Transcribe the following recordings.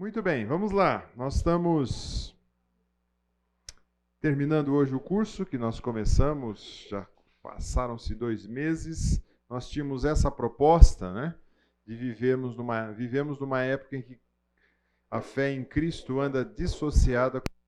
Muito bem, vamos lá. Nós estamos terminando hoje o curso que nós começamos, já passaram-se dois meses. Nós tínhamos essa proposta, né? De vivermos numa, vivemos numa época em que a fé em Cristo anda dissociada Agora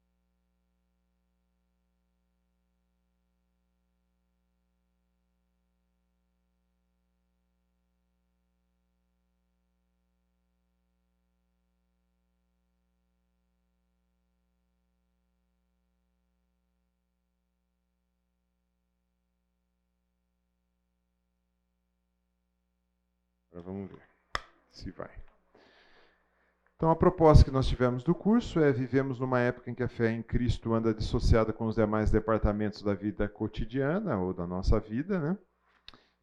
se vai. Então, a proposta que nós tivemos do curso é: vivemos numa época em que a fé em Cristo anda dissociada com os demais departamentos da vida cotidiana ou da nossa vida, né?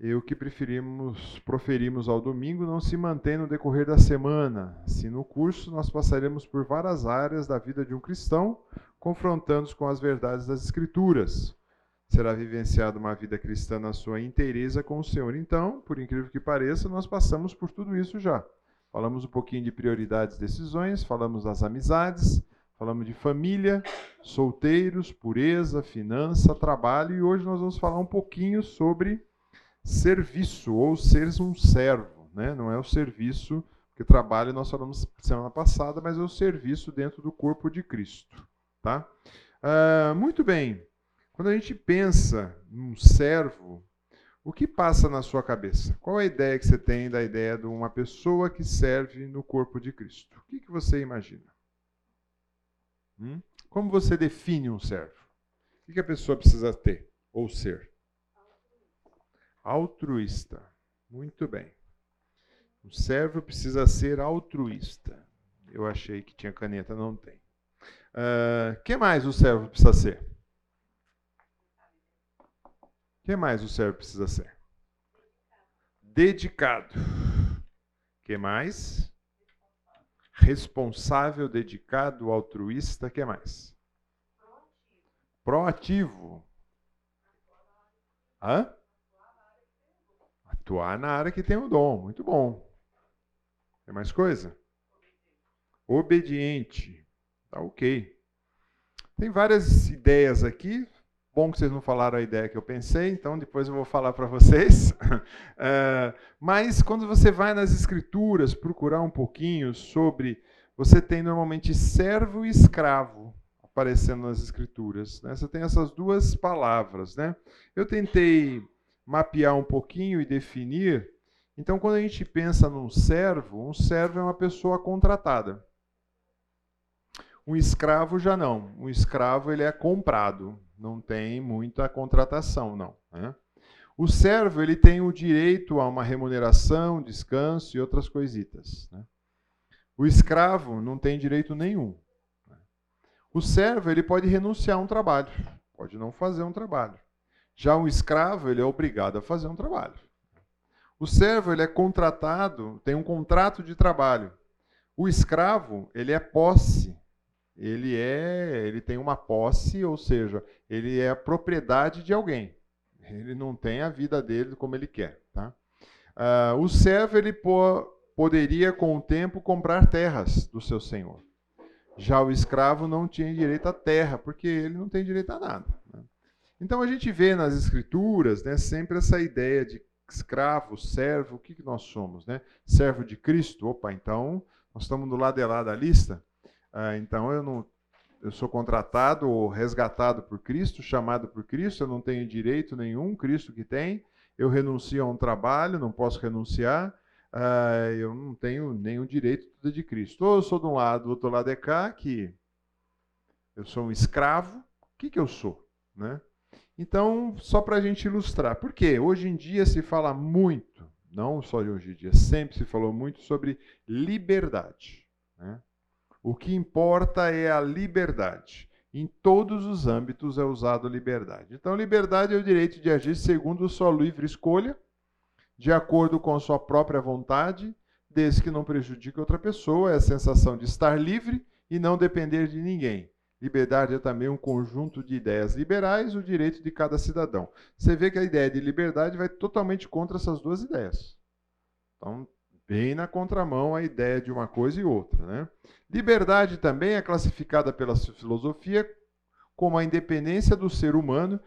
E o que preferimos, proferimos ao domingo não se mantém no decorrer da semana. Assim, no curso, nós passaremos por várias áreas da vida de um cristão, confrontando-os com as verdades das Escrituras será vivenciada uma vida cristã na sua inteireza com o Senhor. Então, por incrível que pareça, nós passamos por tudo isso já. Falamos um pouquinho de prioridades e decisões, falamos das amizades, falamos de família, solteiros, pureza, finança, trabalho e hoje nós vamos falar um pouquinho sobre serviço ou ser um servo, né? Não é o serviço que trabalho nós falamos semana passada, mas é o serviço dentro do corpo de Cristo, tá? Uh, muito bem. Quando a gente pensa num servo, o que passa na sua cabeça? Qual a ideia que você tem da ideia de uma pessoa que serve no corpo de Cristo? O que, que você imagina? Hum? Como você define um servo? O que, que a pessoa precisa ter ou ser? Altruísta. Muito bem. O servo precisa ser altruísta. Eu achei que tinha caneta, não tem. O uh, que mais o servo precisa ser? Que mais o servo precisa ser? Dedicado. que mais? Responsável, dedicado, altruísta. que mais? Proativo. Hã? Atuar na área que tem o dom. Muito bom. Tem mais coisa? Obediente. Tá ok. Tem várias ideias aqui. Bom que vocês não falaram a ideia que eu pensei, então depois eu vou falar para vocês. É, mas quando você vai nas escrituras procurar um pouquinho sobre. Você tem normalmente servo e escravo aparecendo nas escrituras. Né? Você tem essas duas palavras. Né? Eu tentei mapear um pouquinho e definir. Então, quando a gente pensa num servo, um servo é uma pessoa contratada. Um escravo já não. Um escravo ele é comprado não tem muita contratação, não. Né? O servo ele tem o direito a uma remuneração, descanso e outras coisitas. Né? O escravo não tem direito nenhum. Né? O servo ele pode renunciar a um trabalho, pode não fazer um trabalho. Já o escravo ele é obrigado a fazer um trabalho. O servo ele é contratado, tem um contrato de trabalho. O escravo ele é posse ele é, ele tem uma posse, ou seja, ele é a propriedade de alguém. Ele não tem a vida dele como ele quer, tá? Uh, o servo ele po poderia com o tempo comprar terras do seu senhor. Já o escravo não tinha direito à terra, porque ele não tem direito a nada. Né? Então a gente vê nas escrituras, né, sempre essa ideia de escravo, servo, o que, que nós somos, né? Servo de Cristo. Opa, então nós estamos do lado de lá da lista. Ah, então eu não eu sou contratado ou resgatado por Cristo, chamado por Cristo, eu não tenho direito nenhum, Cristo que tem. Eu renuncio a um trabalho, não posso renunciar. Ah, eu não tenho nenhum direito tudo de Cristo. Ou eu sou de um lado, do outro lado é cá, que eu sou um escravo. O que, que eu sou? Né? Então, só para a gente ilustrar. Por quê? Hoje em dia se fala muito, não só de hoje em dia, sempre se falou muito sobre liberdade. Né? O que importa é a liberdade. Em todos os âmbitos é usado liberdade. Então, liberdade é o direito de agir segundo sua livre escolha, de acordo com sua própria vontade, desde que não prejudique outra pessoa. É a sensação de estar livre e não depender de ninguém. Liberdade é também um conjunto de ideias liberais, o direito de cada cidadão. Você vê que a ideia de liberdade vai totalmente contra essas duas ideias. Então, bem na contramão a ideia de uma coisa e outra. Né? Liberdade também é classificada pela filosofia como a independência do ser humano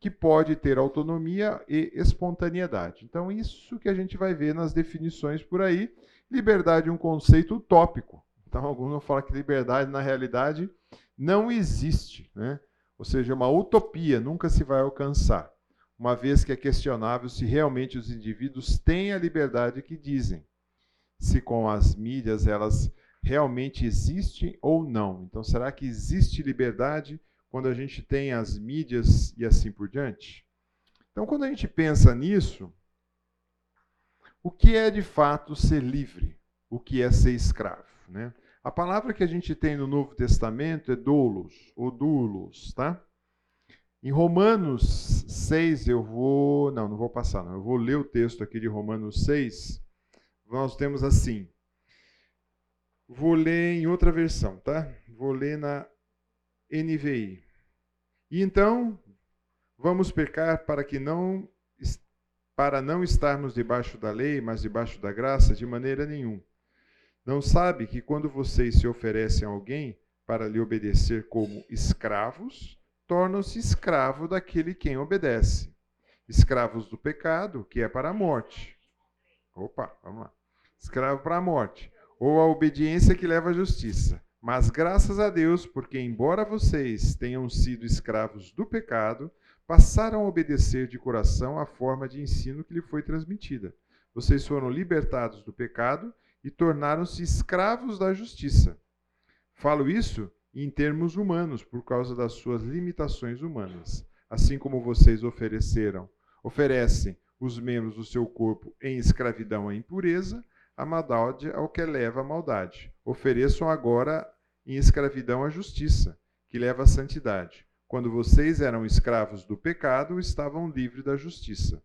que pode ter autonomia e espontaneidade. Então, isso que a gente vai ver nas definições por aí. Liberdade é um conceito utópico. Então, alguns vão falar que liberdade, na realidade, não existe. Né? Ou seja, é uma utopia, nunca se vai alcançar uma vez que é questionável se realmente os indivíduos têm a liberdade que dizem, se com as mídias elas realmente existem ou não. Então, será que existe liberdade quando a gente tem as mídias e assim por diante? Então, quando a gente pensa nisso, o que é de fato ser livre? O que é ser escravo? Né? A palavra que a gente tem no Novo Testamento é doulos, ou doulos, tá? Em Romanos 6, eu vou. Não, não vou passar, não. Eu vou ler o texto aqui de Romanos 6. Nós temos assim. Vou ler em outra versão, tá? Vou ler na NVI. E então, vamos pecar para que não para não estarmos debaixo da lei, mas debaixo da graça, de maneira nenhuma. Não sabe que quando vocês se oferecem a alguém para lhe obedecer como escravos, tornam-se escravos daquele quem obedece. Escravos do pecado, que é para a morte. Opa, vamos lá. Escravo para a morte. Ou a obediência que leva à justiça. Mas graças a Deus, porque embora vocês tenham sido escravos do pecado, passaram a obedecer de coração a forma de ensino que lhe foi transmitida. Vocês foram libertados do pecado e tornaram-se escravos da justiça. Falo isso em termos humanos, por causa das suas limitações humanas. Assim como vocês ofereceram, oferecem os membros do seu corpo em escravidão à impureza, a maldade ao que leva à maldade. Ofereçam agora em escravidão à justiça, que leva à santidade. Quando vocês eram escravos do pecado, estavam livres da justiça.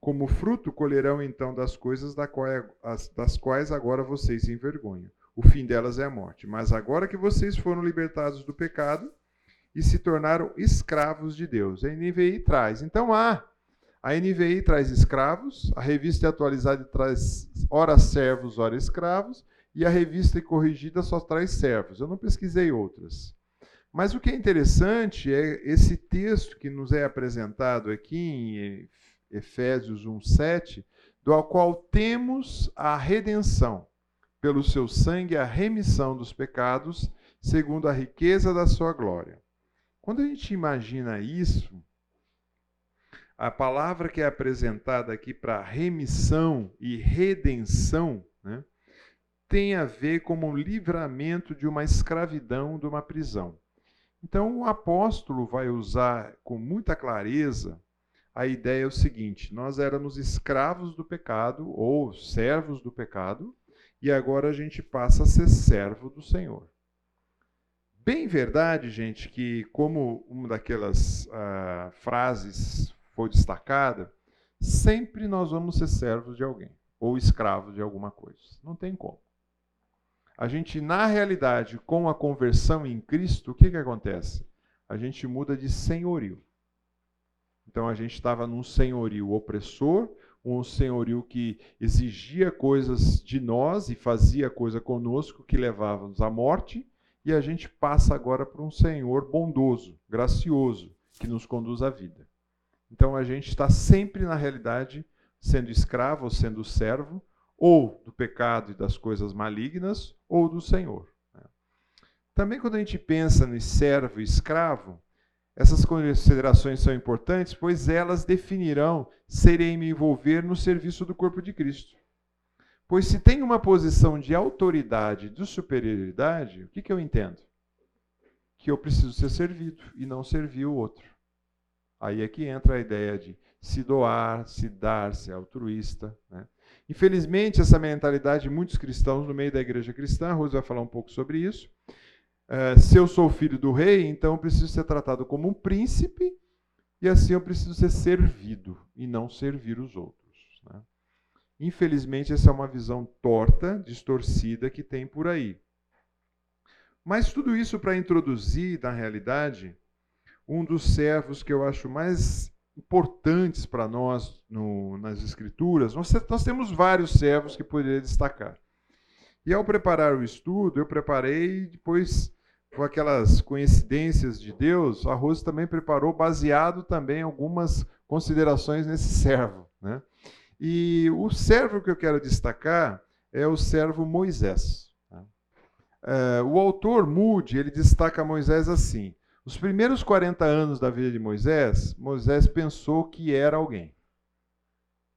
Como fruto, colherão então das coisas das quais agora vocês se envergonham o fim delas é a morte. Mas agora que vocês foram libertados do pecado e se tornaram escravos de Deus. A NVI traz. Então há. A NVI traz escravos, a revista atualizada traz ora servos, ora escravos, e a revista corrigida só traz servos. Eu não pesquisei outras. Mas o que é interessante é esse texto que nos é apresentado aqui em Efésios 1:7, do qual temos a redenção pelo seu sangue a remissão dos pecados, segundo a riqueza da sua glória. Quando a gente imagina isso, a palavra que é apresentada aqui para remissão e redenção né, tem a ver com o livramento de uma escravidão, de uma prisão. Então o apóstolo vai usar com muita clareza a ideia é o seguinte: nós éramos escravos do pecado ou servos do pecado, e agora a gente passa a ser servo do Senhor. Bem verdade, gente, que como uma daquelas uh, frases foi destacada, sempre nós vamos ser servos de alguém ou escravos de alguma coisa. Não tem como. A gente, na realidade, com a conversão em Cristo, o que, que acontece? A gente muda de senhorio. Então a gente estava num senhorio opressor, um senhorio que exigia coisas de nós e fazia coisa conosco que levava-nos à morte, e a gente passa agora para um Senhor bondoso, gracioso, que nos conduz à vida. Então a gente está sempre, na realidade, sendo escravo ou sendo servo, ou do pecado e das coisas malignas, ou do Senhor. Né? Também, quando a gente pensa no servo e escravo, essas considerações são importantes, pois elas definirão se irei me envolver no serviço do corpo de Cristo. Pois se tem uma posição de autoridade, de superioridade, o que, que eu entendo? Que eu preciso ser servido e não servir o outro. Aí é que entra a ideia de se doar, se dar, ser altruísta. Né? Infelizmente, essa mentalidade de muitos cristãos no meio da igreja cristã, a Rose vai falar um pouco sobre isso, é, se eu sou filho do rei, então eu preciso ser tratado como um príncipe e assim eu preciso ser servido e não servir os outros. Né? Infelizmente, essa é uma visão torta, distorcida que tem por aí. Mas tudo isso para introduzir, na realidade, um dos servos que eu acho mais importantes para nós no, nas Escrituras, nós, nós temos vários servos que poderia destacar. E ao preparar o estudo, eu preparei depois com aquelas coincidências de Deus, a Rose também preparou baseado também em algumas considerações nesse servo, né? E o servo que eu quero destacar é o servo Moisés. É, o autor Moody ele destaca Moisés assim: os primeiros 40 anos da vida de Moisés, Moisés pensou que era alguém.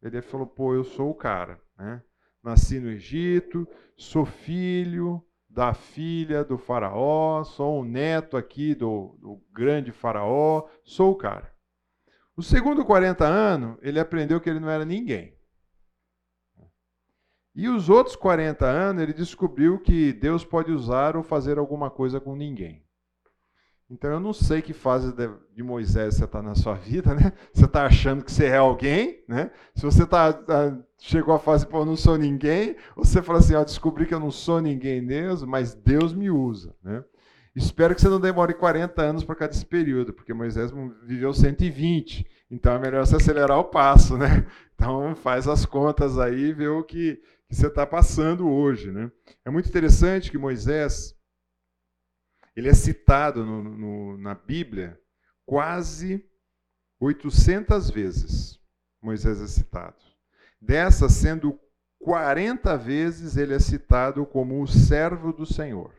Ele falou: pô, eu sou o cara. Né? Nasci no Egito, sou filho da filha do Faraó, sou um neto aqui do, do grande Faraó, sou o cara. O segundo 40 anos, ele aprendeu que ele não era ninguém. E os outros 40 anos, ele descobriu que Deus pode usar ou fazer alguma coisa com ninguém. Então eu não sei que fase de Moisés você está na sua vida, né? Você está achando que você é alguém, né? Se você tá, tá chegou à fase, pô, eu não sou ninguém, ou você fala assim, ó, descobri que eu não sou ninguém mesmo, mas Deus me usa, né? Espero que você não demore 40 anos para cada esse período, porque Moisés viveu 120, então é melhor você acelerar o passo, né? Então faz as contas aí e vê o que, que você está passando hoje, né? É muito interessante que Moisés ele é citado no, no, na Bíblia quase 800 vezes. Moisés é citado. Dessas, sendo 40 vezes ele é citado como o servo do Senhor,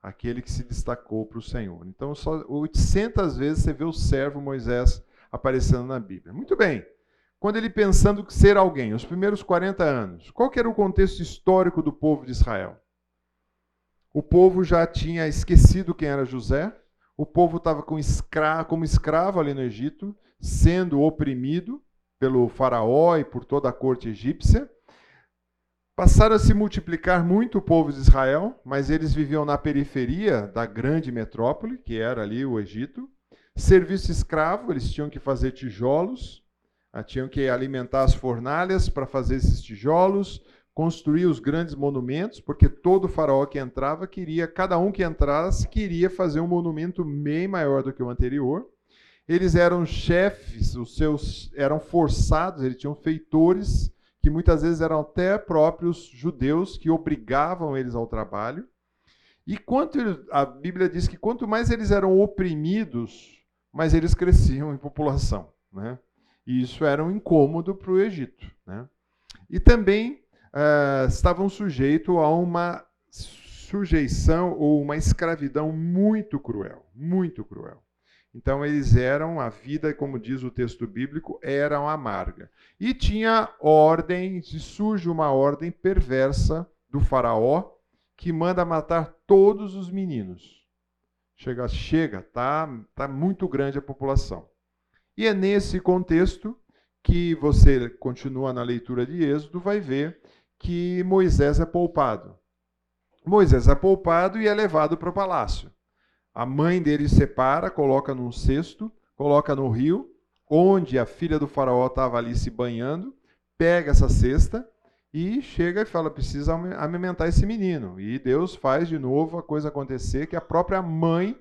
aquele que se destacou para o Senhor. Então, só 800 vezes você vê o servo Moisés aparecendo na Bíblia. Muito bem. Quando ele pensando ser alguém, os primeiros 40 anos, qual era o contexto histórico do povo de Israel? O povo já tinha esquecido quem era José. O povo estava como escravo ali no Egito, sendo oprimido pelo faraó e por toda a corte egípcia. Passaram a se multiplicar muito o povo de Israel, mas eles viviam na periferia da grande metrópole, que era ali o Egito. Serviço escravo, eles tinham que fazer tijolos, ah, tinham que alimentar as fornalhas para fazer esses tijolos, construir os grandes monumentos, porque todo faraó que entrava queria, cada um que entrasse queria fazer um monumento bem maior do que o anterior. Eles eram chefes, os seus eram forçados, eles tinham feitores que muitas vezes eram até próprios judeus que obrigavam eles ao trabalho. E quanto a Bíblia diz que quanto mais eles eram oprimidos, mais eles cresciam em população, né? E isso era um incômodo para o Egito, né? E também uh, estavam sujeitos a uma sujeição ou uma escravidão muito cruel, muito cruel. Então eles eram, a vida, como diz o texto bíblico, era amarga. E tinha ordem, surge uma ordem perversa do faraó que manda matar todos os meninos. Chega, chega, tá, tá muito grande a população. E é nesse contexto que você continua na leitura de Êxodo, vai ver que Moisés é poupado. Moisés é poupado e é levado para o palácio. A mãe dele separa, coloca num cesto, coloca no rio, onde a filha do faraó estava ali se banhando, pega essa cesta e chega e fala: precisa amamentar esse menino. E Deus faz de novo a coisa acontecer, que a própria mãe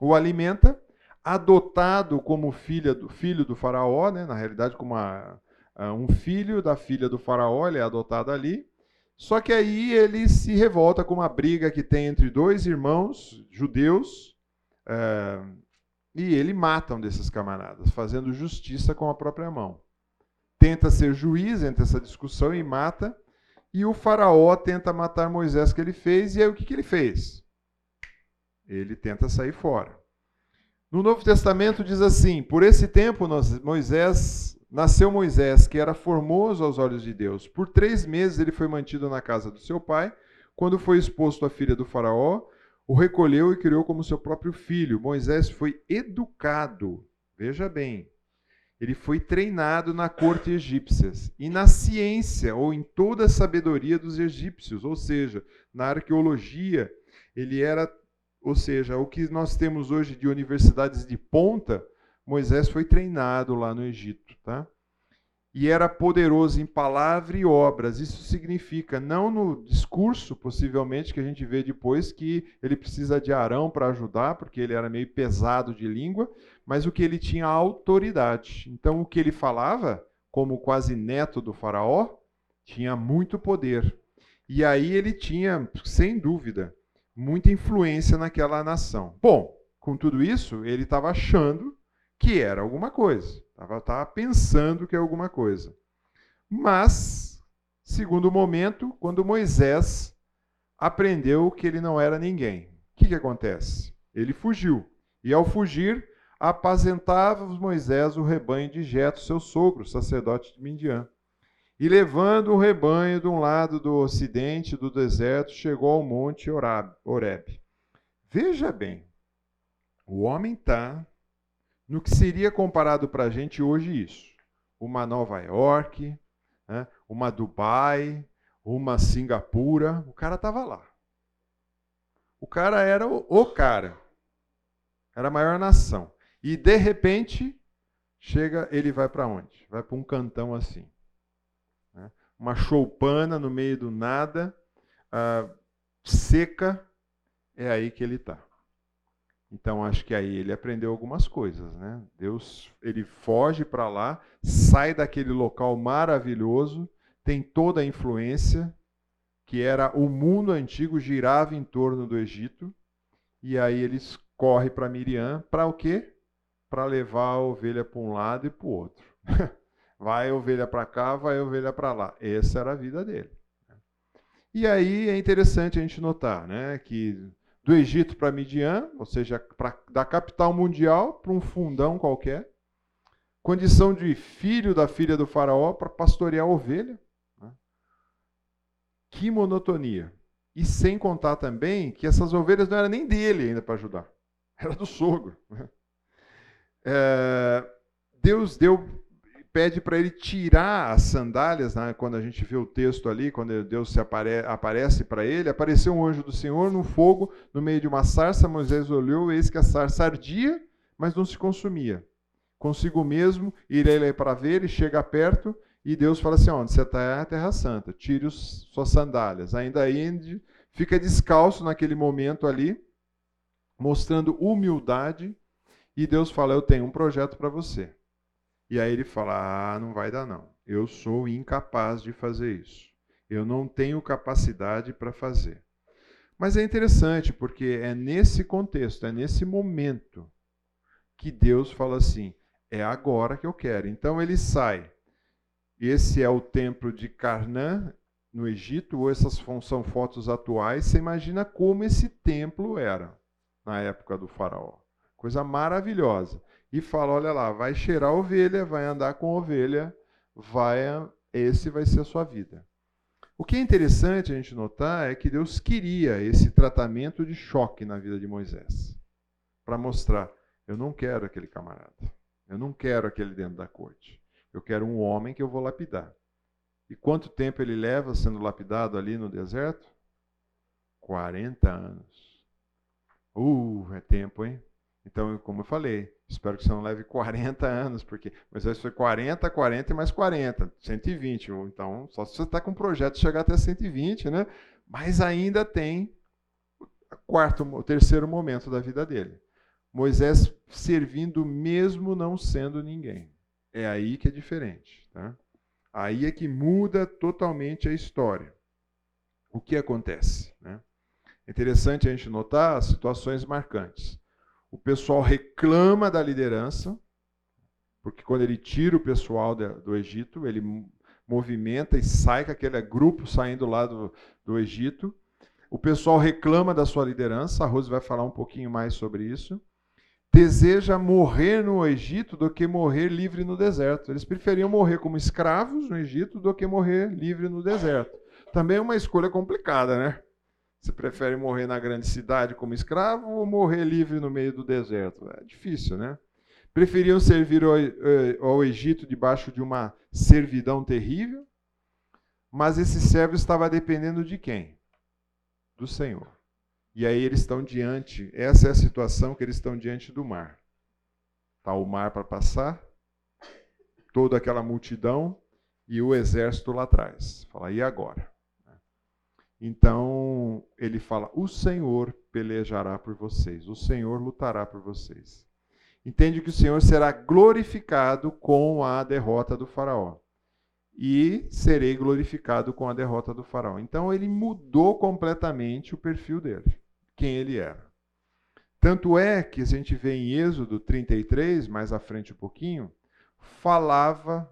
o alimenta, adotado como filha do filho do faraó, né? na realidade como a, ah, um filho da filha do faraó, ele é adotado ali. Só que aí ele se revolta com uma briga que tem entre dois irmãos judeus é, e ele mata um desses camaradas, fazendo justiça com a própria mão. Tenta ser juiz entre essa discussão e mata. E o faraó tenta matar Moisés que ele fez, e aí o que, que ele fez? Ele tenta sair fora. No Novo Testamento diz assim: Por esse tempo Moisés nasceu Moisés, que era formoso aos olhos de Deus. Por três meses ele foi mantido na casa do seu pai. Quando foi exposto à filha do Faraó, o recolheu e criou como seu próprio filho. Moisés foi educado, veja bem, ele foi treinado na corte egípcia e na ciência ou em toda a sabedoria dos egípcios, ou seja, na arqueologia. Ele era, ou seja, o que nós temos hoje de universidades de ponta, Moisés foi treinado lá no Egito, tá? e era poderoso em palavra e obras. Isso significa, não no discurso, possivelmente, que a gente vê depois, que ele precisa de Arão para ajudar, porque ele era meio pesado de língua, mas o que ele tinha autoridade. Então, o que ele falava, como quase neto do Faraó, tinha muito poder. E aí ele tinha, sem dúvida, muita influência naquela nação. Bom, com tudo isso, ele estava achando que era alguma coisa. Estava pensando que é alguma coisa. Mas, segundo momento, quando Moisés aprendeu que ele não era ninguém, o que, que acontece? Ele fugiu. E ao fugir, apazentava Moisés o rebanho de Jeto, seu sogro, sacerdote de Midian. E levando o rebanho de um lado do ocidente do deserto, chegou ao monte Horeb. Veja bem, o homem está no que seria comparado para a gente hoje isso. Uma Nova York, né? uma Dubai, uma Singapura, o cara estava lá. O cara era o, o cara. Era a maior nação. E de repente, chega, ele vai para onde? Vai para um cantão assim. Né? Uma choupana no meio do nada, uh, seca, é aí que ele está. Então acho que aí ele aprendeu algumas coisas, né? Deus, ele foge para lá, sai daquele local maravilhoso, tem toda a influência que era o mundo antigo girava em torno do Egito, e aí eles corre para Miriam para o quê? Para levar a ovelha para um lado e para o outro. vai a ovelha para cá, vai a ovelha para lá. Essa era a vida dele. E aí é interessante a gente notar, né, que do Egito para Midian, ou seja, pra, da capital mundial para um fundão qualquer. Condição de filho da filha do faraó para pastorear ovelha. Né? Que monotonia. E sem contar também que essas ovelhas não eram nem dele ainda para ajudar. Era do sogro. Né? É, Deus deu pede para ele tirar as sandálias, né? quando a gente vê o texto ali, quando Deus se apare aparece para ele, apareceu um anjo do Senhor no fogo, no meio de uma sarça, Moisés olhou, eis que a sarça ardia, mas não se consumia. Consigo mesmo, irei para ver, e chega perto, e Deus fala assim, onde você está é a terra santa, tire os, suas sandálias. Ainda aí, fica descalço naquele momento ali, mostrando humildade, e Deus fala, eu tenho um projeto para você. E aí ele fala: Ah, não vai dar não. Eu sou incapaz de fazer isso. Eu não tenho capacidade para fazer. Mas é interessante porque é nesse contexto, é nesse momento que Deus fala assim: é agora que eu quero. Então ele sai. Esse é o templo de Carnã, no Egito, ou essas são fotos atuais. Você imagina como esse templo era na época do Faraó. Coisa maravilhosa e fala: olha lá, vai cheirar ovelha, vai andar com ovelha, vai, esse vai ser a sua vida. O que é interessante a gente notar é que Deus queria esse tratamento de choque na vida de Moisés, para mostrar: eu não quero aquele camarada, eu não quero aquele dentro da corte, eu quero um homem que eu vou lapidar. E quanto tempo ele leva sendo lapidado ali no deserto? 40 anos. Uh, é tempo, hein? Então, como eu falei, espero que você não leve 40 anos, porque Moisés foi 40, 40 e mais 40, 120. Então, só se você está com um projeto de chegar até 120, né? Mas ainda tem o quarto, o terceiro momento da vida dele. Moisés servindo mesmo não sendo ninguém. É aí que é diferente. Tá? Aí é que muda totalmente a história. O que acontece? Né? É interessante a gente notar as situações marcantes o pessoal reclama da liderança, porque quando ele tira o pessoal do Egito, ele movimenta e sai com aquele grupo saindo lá do, do Egito. O pessoal reclama da sua liderança, a Rose vai falar um pouquinho mais sobre isso. Deseja morrer no Egito do que morrer livre no deserto. Eles preferiam morrer como escravos no Egito do que morrer livre no deserto. Também é uma escolha complicada, né? Você prefere morrer na grande cidade como escravo ou morrer livre no meio do deserto? É difícil, né? Preferiam servir eh, ao, Egito debaixo de uma servidão terrível, mas esse servo estava dependendo de quem? Do Senhor. E aí eles estão diante, essa é a situação que eles estão diante do mar. Está o mar para passar, toda aquela multidão e o exército lá atrás. Fala, e agora? Então ele fala: O Senhor pelejará por vocês, o Senhor lutará por vocês. Entende que o Senhor será glorificado com a derrota do Faraó. E serei glorificado com a derrota do Faraó. Então ele mudou completamente o perfil dele, quem ele era. Tanto é que a gente vê em Êxodo 33, mais à frente um pouquinho, falava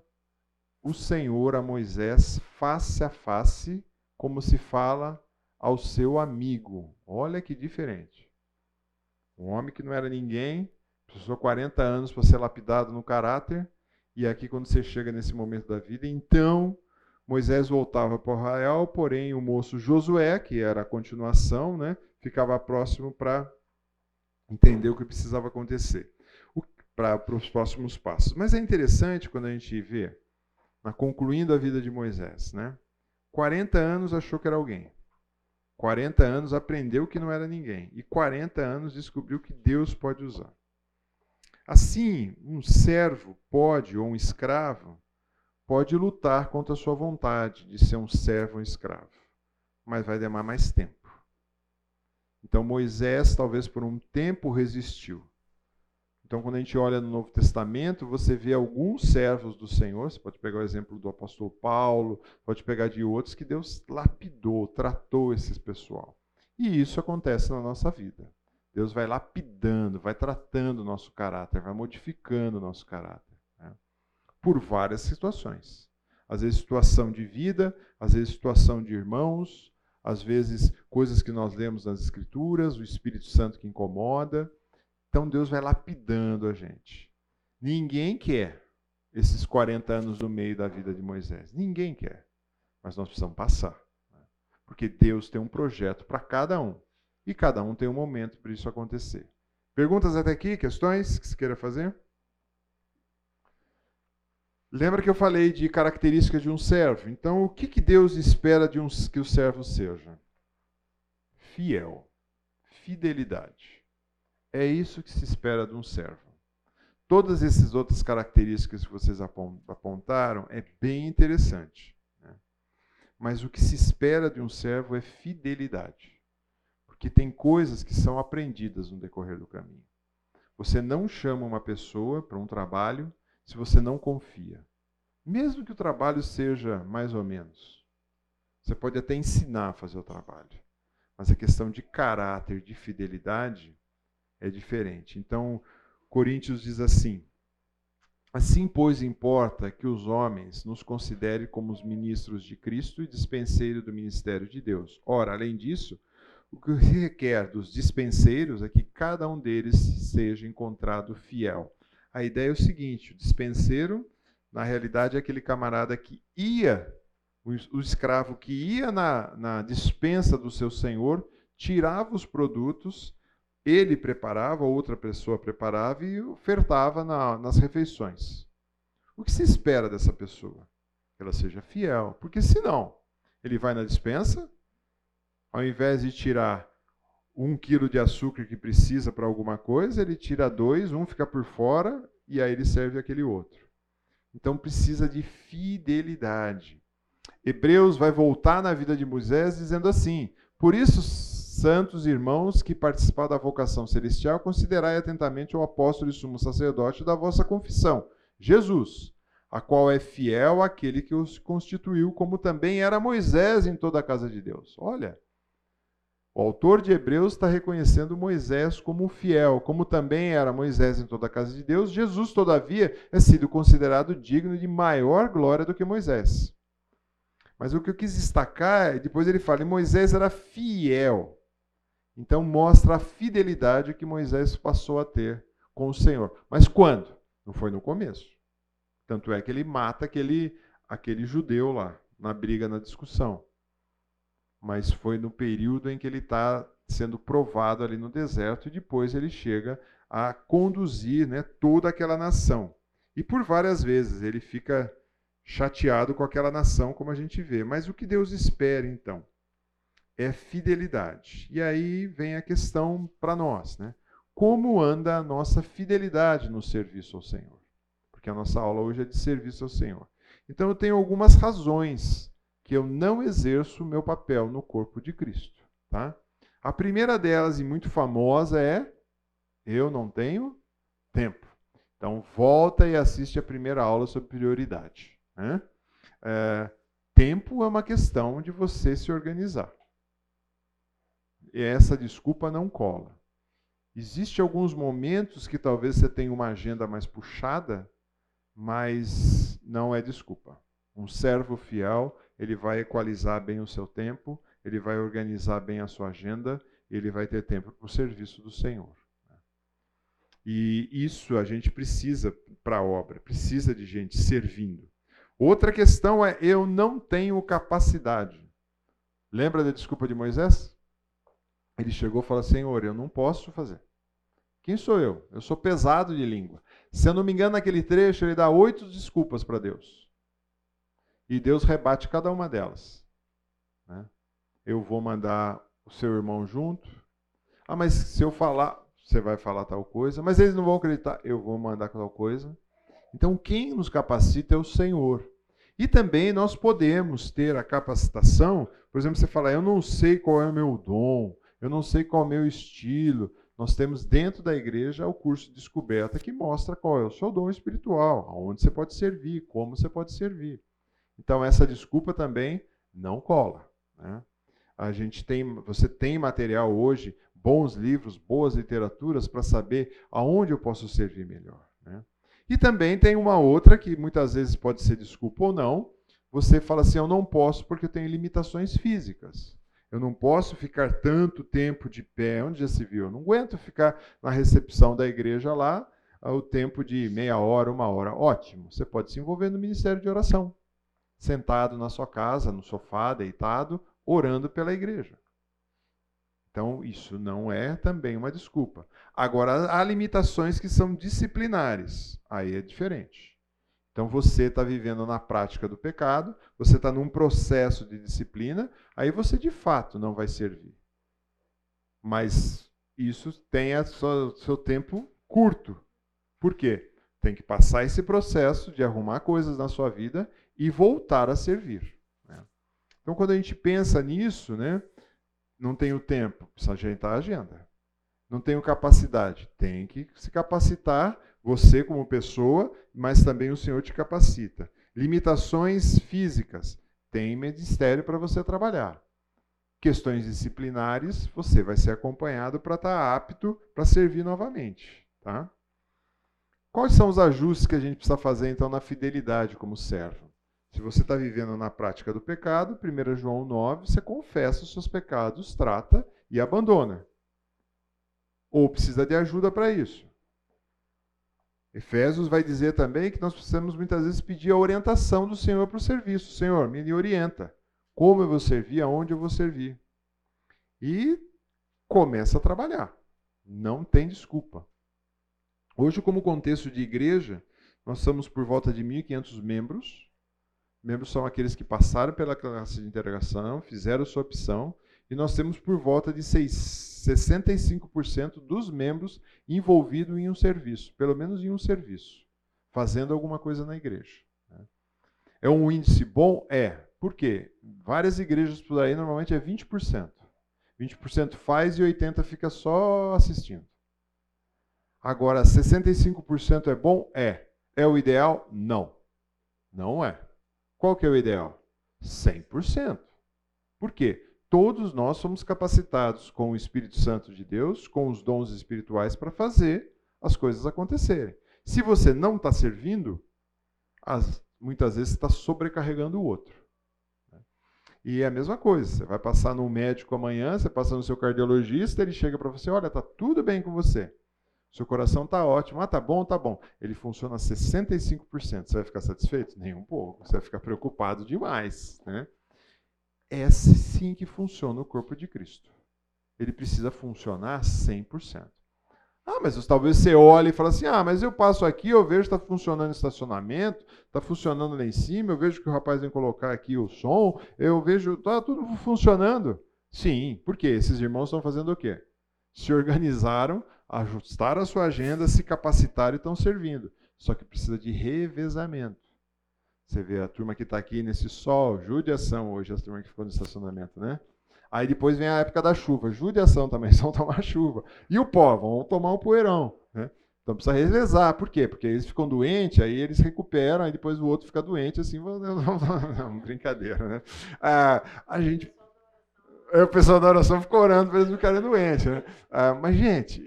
o Senhor a Moisés face a face, como se fala ao seu amigo. Olha que diferente. Um homem que não era ninguém, precisou 40 anos para ser lapidado no caráter, e aqui quando você chega nesse momento da vida, então Moisés voltava para Israel, porém o moço Josué, que era a continuação, né, ficava próximo para entender o que precisava acontecer para os próximos passos. Mas é interessante quando a gente vê, na concluindo a vida de Moisés, né? 40 anos achou que era alguém. 40 anos aprendeu que não era ninguém. E 40 anos descobriu que Deus pode usar. Assim, um servo pode, ou um escravo, pode lutar contra a sua vontade de ser um servo ou um escravo, mas vai demorar mais tempo. Então Moisés, talvez por um tempo, resistiu. Então, quando a gente olha no Novo Testamento, você vê alguns servos do Senhor, você pode pegar o exemplo do apóstolo Paulo, pode pegar de outros, que Deus lapidou, tratou esse pessoal. E isso acontece na nossa vida. Deus vai lapidando, vai tratando o nosso caráter, vai modificando o nosso caráter. Né? Por várias situações. Às vezes, situação de vida, às vezes, situação de irmãos, às vezes coisas que nós lemos nas Escrituras, o Espírito Santo que incomoda. Então Deus vai lapidando a gente. Ninguém quer esses 40 anos no meio da vida de Moisés. Ninguém quer. Mas nós precisamos passar. Né? Porque Deus tem um projeto para cada um. E cada um tem um momento para isso acontecer. Perguntas até aqui? Questões que você queira fazer? Lembra que eu falei de características de um servo? Então, o que, que Deus espera de um, que o servo seja? Fiel. Fidelidade. É isso que se espera de um servo. Todas essas outras características que vocês apontaram é bem interessante. Né? Mas o que se espera de um servo é fidelidade. Porque tem coisas que são aprendidas no decorrer do caminho. Você não chama uma pessoa para um trabalho se você não confia. Mesmo que o trabalho seja mais ou menos. Você pode até ensinar a fazer o trabalho. Mas a questão de caráter, de fidelidade, é diferente. Então, Coríntios diz assim: Assim, pois, importa que os homens nos considerem como os ministros de Cristo e dispenseiros do ministério de Deus. Ora, além disso, o que requer dos dispenseiros é que cada um deles seja encontrado fiel. A ideia é o seguinte: o dispenseiro, na realidade, é aquele camarada que ia, o, o escravo que ia na, na dispensa do seu senhor, tirava os produtos, ele preparava, outra pessoa preparava e ofertava na, nas refeições. O que se espera dessa pessoa? Que ela seja fiel, porque senão ele vai na dispensa, ao invés de tirar um quilo de açúcar que precisa para alguma coisa, ele tira dois, um fica por fora e aí ele serve aquele outro. Então precisa de fidelidade. Hebreus vai voltar na vida de Moisés dizendo assim: Por isso, santos irmãos que participaram da vocação celestial, considerai atentamente o apóstolo e sumo sacerdote da vossa confissão, Jesus, a qual é fiel àquele que os constituiu, como também era Moisés em toda a casa de Deus. Olha, o autor de Hebreus está reconhecendo Moisés como fiel, como também era Moisés em toda a casa de Deus. Jesus, todavia, é sido considerado digno de maior glória do que Moisés. Mas o que eu quis destacar, é, depois ele fala, Moisés era fiel. Então mostra a fidelidade que Moisés passou a ter com o Senhor. Mas quando? Não foi no começo. Tanto é que ele mata aquele, aquele judeu lá, na briga, na discussão mas foi no período em que ele está sendo provado ali no deserto e depois ele chega a conduzir né, toda aquela nação. E por várias vezes ele fica chateado com aquela nação, como a gente vê. Mas o que Deus espera então? É fidelidade. E aí vem a questão para nós, né? Como anda a nossa fidelidade no serviço ao Senhor? Porque a nossa aula hoje é de serviço ao Senhor. Então eu tenho algumas razões que eu não exerço o meu papel no corpo de Cristo, tá? A primeira delas e muito famosa é eu não tenho tempo. Então volta e assiste a primeira aula sobre prioridade. Né? É, tempo é uma questão de você se organizar. E essa desculpa não cola. Existem alguns momentos que talvez você tenha uma agenda mais puxada, mas não é desculpa. Um servo fiel, ele vai equalizar bem o seu tempo, ele vai organizar bem a sua agenda, ele vai ter tempo para o serviço do Senhor. E isso a gente precisa para a obra, precisa de gente servindo. Outra questão é: eu não tenho capacidade. Lembra da desculpa de Moisés? Ele chegou e falou: Senhor, eu não posso fazer. Quem sou eu? Eu sou pesado de língua. Se eu não me engano, naquele trecho, ele dá oito desculpas para Deus. E Deus rebate cada uma delas. Né? Eu vou mandar o seu irmão junto. Ah, mas se eu falar, você vai falar tal coisa. Mas eles não vão acreditar, eu vou mandar tal coisa. Então, quem nos capacita é o Senhor. E também nós podemos ter a capacitação, por exemplo, você fala, eu não sei qual é o meu dom, eu não sei qual é o meu estilo, nós temos dentro da igreja o curso de descoberta que mostra qual é o seu dom espiritual, aonde você pode servir, como você pode servir. Então essa desculpa também não cola. Né? A gente tem, você tem material hoje, bons livros, boas literaturas para saber aonde eu posso servir melhor. Né? E também tem uma outra que muitas vezes pode ser desculpa ou não. Você fala assim, eu não posso porque eu tenho limitações físicas. Eu não posso ficar tanto tempo de pé. Onde já se viu? Eu não aguento ficar na recepção da igreja lá o tempo de meia hora, uma hora. Ótimo. Você pode se envolver no ministério de oração. Sentado na sua casa, no sofá, deitado, orando pela igreja. Então, isso não é também uma desculpa. Agora, há limitações que são disciplinares. Aí é diferente. Então você está vivendo na prática do pecado, você está num processo de disciplina, aí você de fato não vai servir. Mas isso tem o seu tempo curto. Por quê? Tem que passar esse processo de arrumar coisas na sua vida e voltar a servir. Né? Então, quando a gente pensa nisso, né, não tenho tempo, precisa ajeitar a agenda. Não tenho capacidade, tem que se capacitar você como pessoa, mas também o Senhor te capacita. Limitações físicas, tem ministério para você trabalhar. Questões disciplinares, você vai ser acompanhado para estar tá apto para servir novamente, tá? Quais são os ajustes que a gente precisa fazer então na fidelidade como servo? Se você está vivendo na prática do pecado, 1 João 9, você confessa os seus pecados, trata e abandona. Ou precisa de ajuda para isso. Efésios vai dizer também que nós precisamos muitas vezes pedir a orientação do Senhor para o serviço. Senhor, me orienta. Como eu vou servir, aonde eu vou servir. E começa a trabalhar. Não tem desculpa. Hoje, como contexto de igreja, nós somos por volta de 1.500 membros. Membros são aqueles que passaram pela classe de integração, fizeram sua opção, e nós temos por volta de 65% dos membros envolvidos em um serviço, pelo menos em um serviço, fazendo alguma coisa na igreja. Né? É um índice bom? É. Por quê? Várias igrejas por aí normalmente é 20%. 20% faz e 80% fica só assistindo. Agora, 65% é bom? É. É o ideal? Não. Não é. Qual que é o ideal? 100%. Por quê? Todos nós somos capacitados com o Espírito Santo de Deus, com os dons espirituais para fazer as coisas acontecerem. Se você não está servindo, as, muitas vezes está sobrecarregando o outro. Né? E é a mesma coisa, você vai passar no médico amanhã, você passa no seu cardiologista, ele chega para você, olha, está tudo bem com você. Seu coração está ótimo. Ah, tá bom, tá bom. Ele funciona a 65%. Você vai ficar satisfeito? Nem um pouco. Você vai ficar preocupado demais. Né? É assim que funciona o corpo de Cristo. Ele precisa funcionar 100%. Ah, mas talvez você olhe e fale assim: ah, mas eu passo aqui, eu vejo que está funcionando o estacionamento, está funcionando lá em cima, eu vejo que o rapaz vem colocar aqui o som, eu vejo, está tudo funcionando. Sim, porque esses irmãos estão fazendo o quê? Se organizaram, ajustaram a sua agenda, se capacitaram e estão servindo. Só que precisa de revezamento. Você vê a turma que está aqui nesse sol, judiação hoje, as turmas que ficou no estacionamento, né? Aí depois vem a época da chuva, judiação também, vão tomar chuva. E o pó, vão tomar um poeirão, né? Então precisa revezar. Por quê? Porque eles ficam doentes, aí eles recuperam, aí depois o outro fica doente, assim, não, brincadeira, né? Ah, a gente. O pessoal da oração ficou orando para eles ficarem doentes, né? Ah, mas, gente,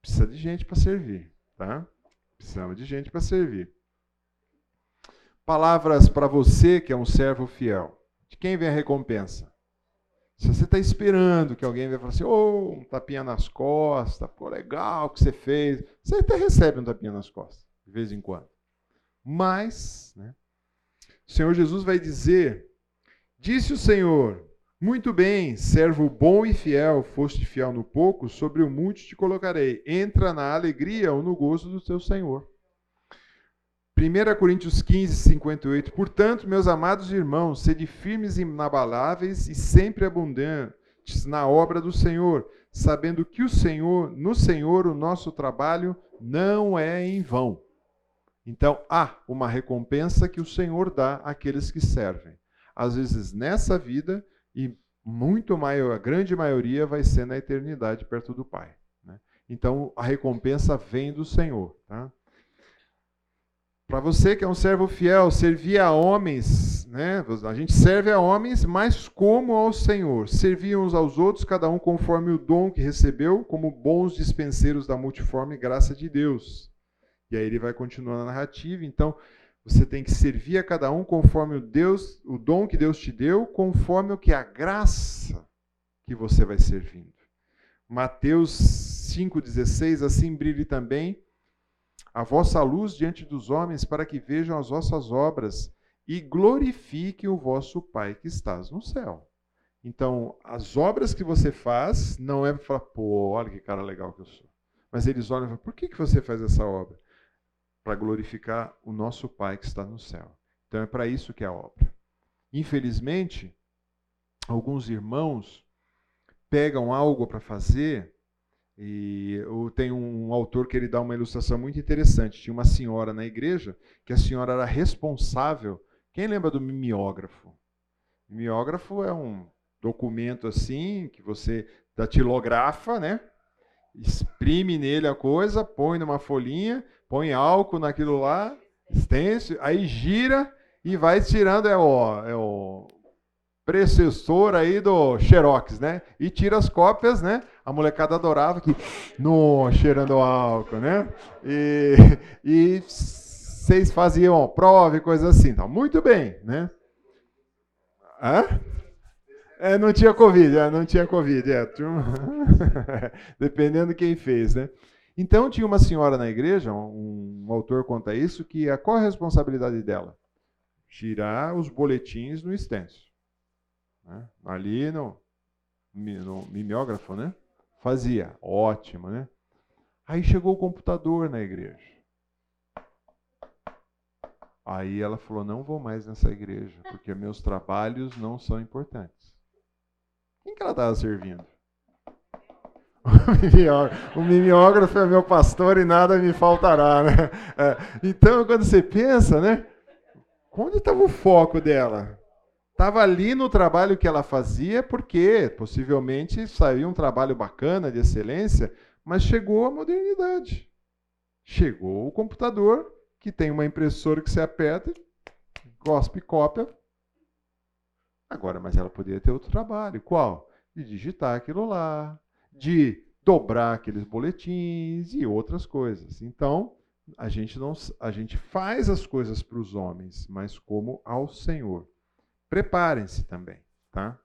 precisa de gente para servir, tá? Precisamos de gente para servir. Palavras para você que é um servo fiel. De quem vem a recompensa? Se você está esperando que alguém venha falar assim, oh, um tapinha nas costas, pô, legal o que você fez, você até recebe um tapinha nas costas, de vez em quando. Mas, né, o Senhor Jesus vai dizer: Disse o Senhor, muito bem, servo bom e fiel, foste fiel no pouco, sobre o muito te colocarei. Entra na alegria ou no gozo do teu Senhor. 1 Coríntios 15, 58. Portanto, meus amados irmãos, sede firmes e inabaláveis e sempre abundantes na obra do Senhor, sabendo que o Senhor, no Senhor, o nosso trabalho não é em vão. Então, há uma recompensa que o Senhor dá àqueles que servem. Às vezes nessa vida e muito maior, a grande maioria vai ser na eternidade perto do Pai. Né? Então, a recompensa vem do Senhor. Tá? Para você que é um servo fiel, servir a homens, né? A gente serve a homens, mas como ao Senhor. Serviam uns aos outros, cada um conforme o dom que recebeu, como bons dispenseiros da multiforme graça de Deus. E aí ele vai continuar a narrativa. Então, você tem que servir a cada um conforme o Deus, o dom que Deus te deu, conforme o que a graça que você vai servindo. Mateus 5:16 assim brilhe também a vossa luz diante dos homens, para que vejam as vossas obras e glorifiquem o vosso Pai que estás no céu. Então, as obras que você faz não é para falar, pô, olha que cara legal que eu sou. Mas eles olham e falam, por que, que você faz essa obra? Para glorificar o nosso Pai que está no céu. Então é para isso que é a obra. Infelizmente, alguns irmãos pegam algo para fazer e tem um autor que ele dá uma ilustração muito interessante. Tinha uma senhora na igreja que a senhora era responsável. Quem lembra do mimeógrafo? Mimeógrafo é um documento assim que você datilografa, né? Exprime nele a coisa, põe numa folhinha, põe álcool naquilo lá, extenso, aí gira e vai tirando é o, é o precessor aí do Xerox, né? E tira as cópias, né? A molecada adorava que, no, cheirando álcool, né? E, e vocês faziam prova e coisas assim, então, muito bem, né? Hã? É, não tinha Covid, é, não tinha Covid, é, dependendo quem fez, né? Então tinha uma senhora na igreja, um, um autor conta isso, que a, qual a responsabilidade dela? Tirar os boletins no extenso. Né? Ali no, no mimeógrafo, né? Fazia. Ótimo, né? Aí chegou o computador na igreja. Aí ela falou: não vou mais nessa igreja, porque meus trabalhos não são importantes. Quem que ela estava servindo? O mimeógrafo é meu pastor e nada me faltará, né? É, então, quando você pensa, né? Onde estava o foco dela? Estava ali no trabalho que ela fazia, porque possivelmente saiu um trabalho bacana, de excelência, mas chegou a modernidade. Chegou o computador, que tem uma impressora que você aperta, gospe cópia. Agora, mas ela poderia ter outro trabalho. Qual? De digitar aquilo lá, de dobrar aqueles boletins e outras coisas. Então, a gente não a gente faz as coisas para os homens, mas como ao Senhor. Preparem-se também, tá?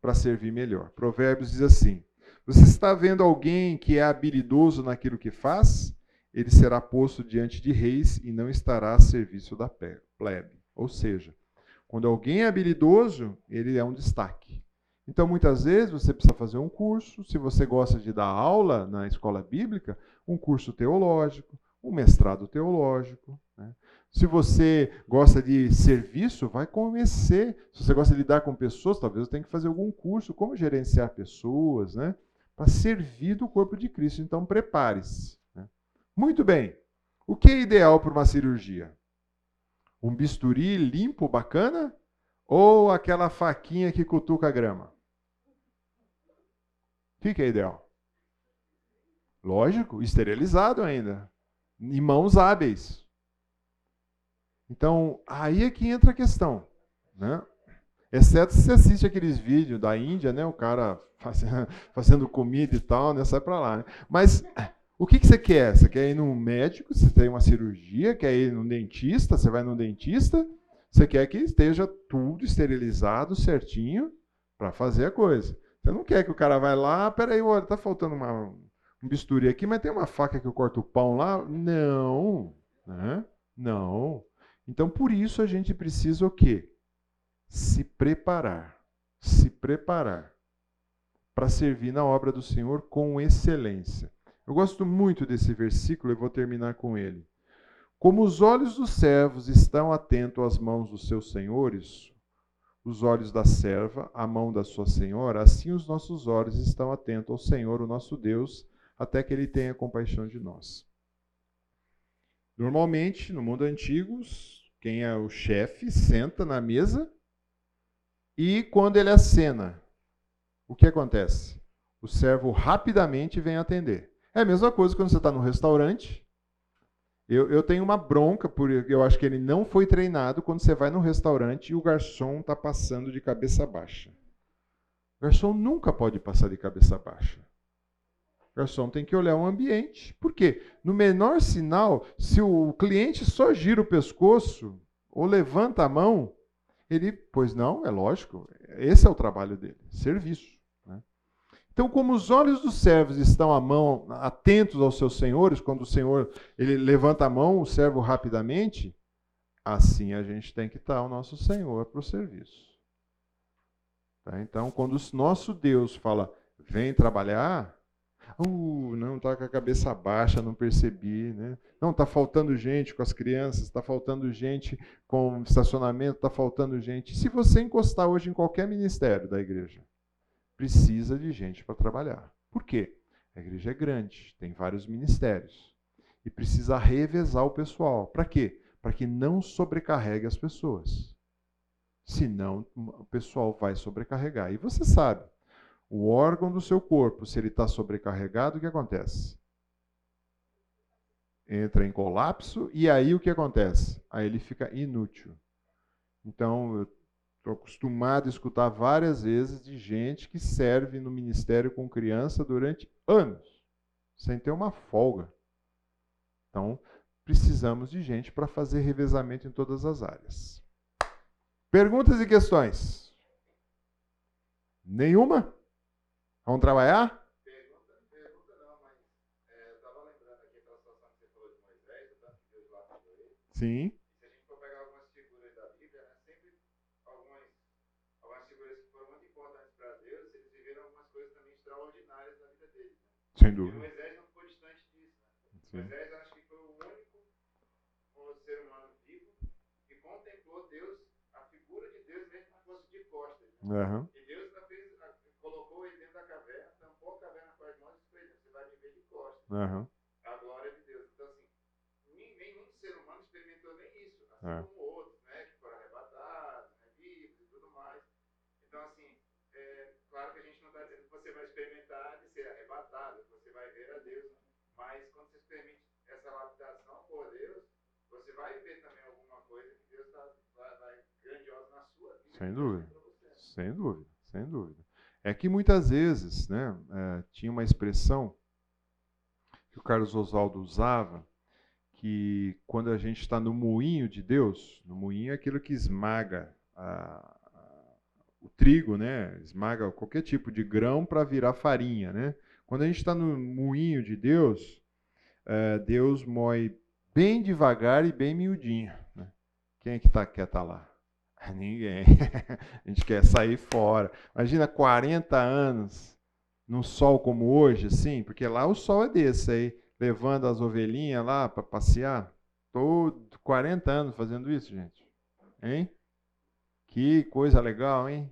Para servir melhor. Provérbios diz assim: Você está vendo alguém que é habilidoso naquilo que faz? Ele será posto diante de reis e não estará a serviço da plebe. Ou seja, quando alguém é habilidoso, ele é um destaque. Então, muitas vezes, você precisa fazer um curso. Se você gosta de dar aula na escola bíblica, um curso teológico, um mestrado teológico. Né? Se você gosta de serviço, vai conhecer. Se você gosta de lidar com pessoas, talvez você tenha que fazer algum curso, como gerenciar pessoas, né? Para servir do corpo de Cristo. Então, prepare-se. Né? Muito bem. O que é ideal para uma cirurgia? Um bisturi limpo, bacana? Ou aquela faquinha que cutuca a grama? O que é ideal? Lógico, esterilizado ainda. Em mãos hábeis. Então, aí é que entra a questão. Né? Exceto se você assiste aqueles vídeos da Índia, né? O cara fazendo, comida e tal, né? Sai para lá. Né? Mas o que, que você quer? Você quer ir num médico, você tem uma cirurgia, quer ir num dentista, você vai num dentista, você quer que esteja tudo esterilizado certinho para fazer a coisa. Você não quer que o cara vai lá, peraí, olha, tá faltando uma, um bisturi aqui, mas tem uma faca que eu corto o pão lá? Não, né? Não. Então, por isso a gente precisa o quê? Se preparar. Se preparar para servir na obra do Senhor com excelência. Eu gosto muito desse versículo e vou terminar com ele. Como os olhos dos servos estão atentos às mãos dos seus senhores, os olhos da serva à mão da sua senhora, assim os nossos olhos estão atentos ao Senhor, o nosso Deus, até que ele tenha compaixão de nós. Normalmente, no mundo antigo, quem é o chefe senta na mesa e quando ele acena, o que acontece? O servo rapidamente vem atender. É a mesma coisa quando você está no restaurante. Eu, eu, tenho uma bronca, porque eu acho que ele não foi treinado quando você vai no restaurante e o garçom está passando de cabeça baixa. O garçom nunca pode passar de cabeça baixa. O garçom tem que olhar o ambiente. Por quê? No menor sinal, se o cliente só gira o pescoço ou levanta a mão, ele, pois não, é lógico, esse é o trabalho dele, serviço. Né? Então, como os olhos dos servos estão à mão, atentos aos seus senhores, quando o senhor ele levanta a mão, o servo rapidamente, assim a gente tem que estar ao nosso senhor para o serviço. Tá? Então, quando o nosso Deus fala, vem trabalhar, Uh, não, está com a cabeça baixa, não percebi. Né? Não, está faltando gente com as crianças, está faltando gente com estacionamento, está faltando gente. Se você encostar hoje em qualquer ministério da igreja, precisa de gente para trabalhar. Por quê? A igreja é grande, tem vários ministérios. E precisa revezar o pessoal. Para quê? Para que não sobrecarregue as pessoas. Senão, o pessoal vai sobrecarregar. E você sabe, o órgão do seu corpo, se ele está sobrecarregado, o que acontece? Entra em colapso e aí o que acontece? Aí ele fica inútil. Então, eu estou acostumado a escutar várias vezes de gente que serve no ministério com criança durante anos, sem ter uma folga. Então, precisamos de gente para fazer revezamento em todas as áreas. Perguntas e questões? Nenhuma? Vamos trabalhar? Pergunta, pergunta não, mas eu estava lembrando aqui aquela situação que você falou de Moisés, o tanto que Deus lá mandou ele. Sim. E se a gente for pegar algumas figuras da Bíblia, né, sempre algumas, algumas figuras que foram muito importantes para Deus, eles viveram algumas coisas também extraordinárias na vida deles. Né? Sem E dúvida. Moisés não ficou distante disso. Né? Sim. Moisés acho que foi o único ser humano vivo que contemplou Deus, a figura de Deus mesmo que fosse de costas. Né? Aham. E Deus ainda fez, a- colocou ele dentro da caverna, tampou a caverna com as mãos e disse pra ele, você vai viver Aham. A glória de Deus. Então, assim, nenhum ser humano experimentou nem isso, assim É. como outros, né, que foram arrebatados, né, vivos e tudo mais. Então, assim, é, claro que a gente não está dizendo que você vai experimentar de ser arrebatado, que você vai ver a Deus, né? mas quando você permite essa lapidação por Deus, você vai ver também alguma coisa que Deus tá, vai, vai grandiosa na sua vida. Sem dúvida. você. Sem dúvida, sem dúvida. É que muitas vezes, né, é, tinha uma expressão que o Carlos Oswaldo usava, que quando a gente está no moinho de Deus, no moinho é aquilo que esmaga a- o trigo, né, esmaga qualquer tipo de grão para virar farinha, né. Quando a gente está no moinho de Deus, é, Deus moe bem devagar e bem miudinho. Né? Quem é que tá, quer estar lá? Ninguém. A gente quer sair fora. Imagina 40 anos num sol como hoje, assim, porque lá o sol é desse aí, levando as ovelhinhas lá para passear. Todo 40 anos fazendo isso, gente. Hein? Que coisa legal, hein?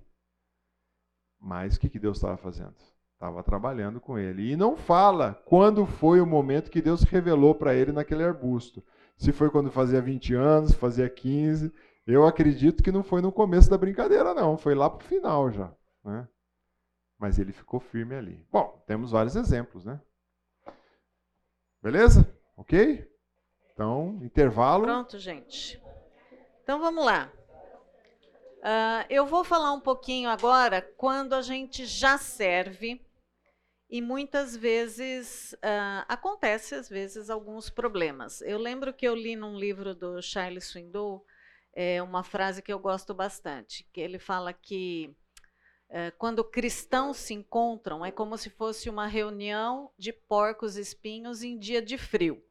Mas o que, que Deus estava fazendo? Estava trabalhando com ele. E não fala quando foi o momento que Deus revelou para ele naquele arbusto. Se foi quando fazia 20 anos, fazia 15. Eu acredito que não foi no começo da brincadeira, não. Foi lá para o final já. Né? Mas ele ficou firme ali. Bom, temos vários exemplos, né? Beleza? Ok? Então, intervalo. Pronto, gente. Então vamos lá. Uh, eu vou falar um pouquinho agora quando a gente já serve e muitas vezes uh, acontece às vezes alguns problemas. Eu lembro que eu li num livro do Charles Swindoll é, uma frase que eu gosto bastante, que ele fala que quando cristãos se encontram é como se fosse uma reunião de porcos espinhos em dia de frio,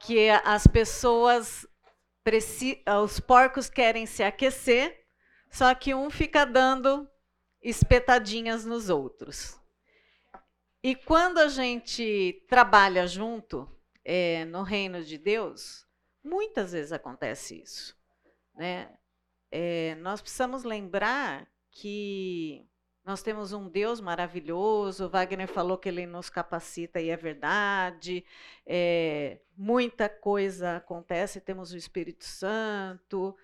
que as pessoas os porcos querem se aquecer, só que um fica dando espetadinhas nos outros. E quando a gente trabalha junto é, no reino de Deus, muitas vezes acontece isso. Né? É, nós precisamos lembrar que nós temos um Deus maravilhoso. Wagner falou que ele nos capacita e é verdade. É, muita coisa acontece, temos o Espírito Santo.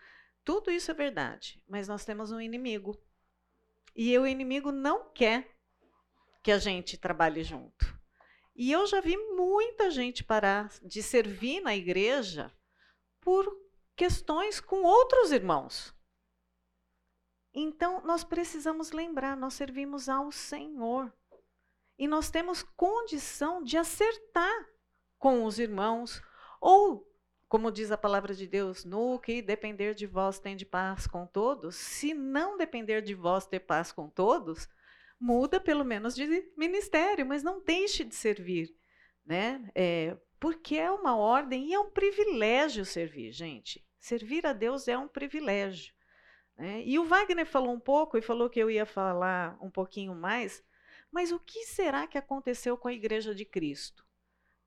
Tudo isso é verdade, mas nós temos um inimigo. E o inimigo não quer que a gente trabalhe junto. E eu já vi muita gente parar de servir na igreja por questões com outros irmãos. Então, nós precisamos lembrar, nós servimos ao Senhor. E nós temos condição de acertar com os irmãos, ou, como diz a palavra de Deus, no que depender de vós tem de paz com todos, se não depender de vós ter paz com todos, muda pelo menos de ministério, mas não deixe de servir, né? É, porque é uma ordem e é um privilégio servir, gente. Servir a Deus é um privilégio. Né? E o Wagner falou um pouco e falou que eu ia falar um pouquinho mais, mas o que será que aconteceu com a Igreja de Cristo?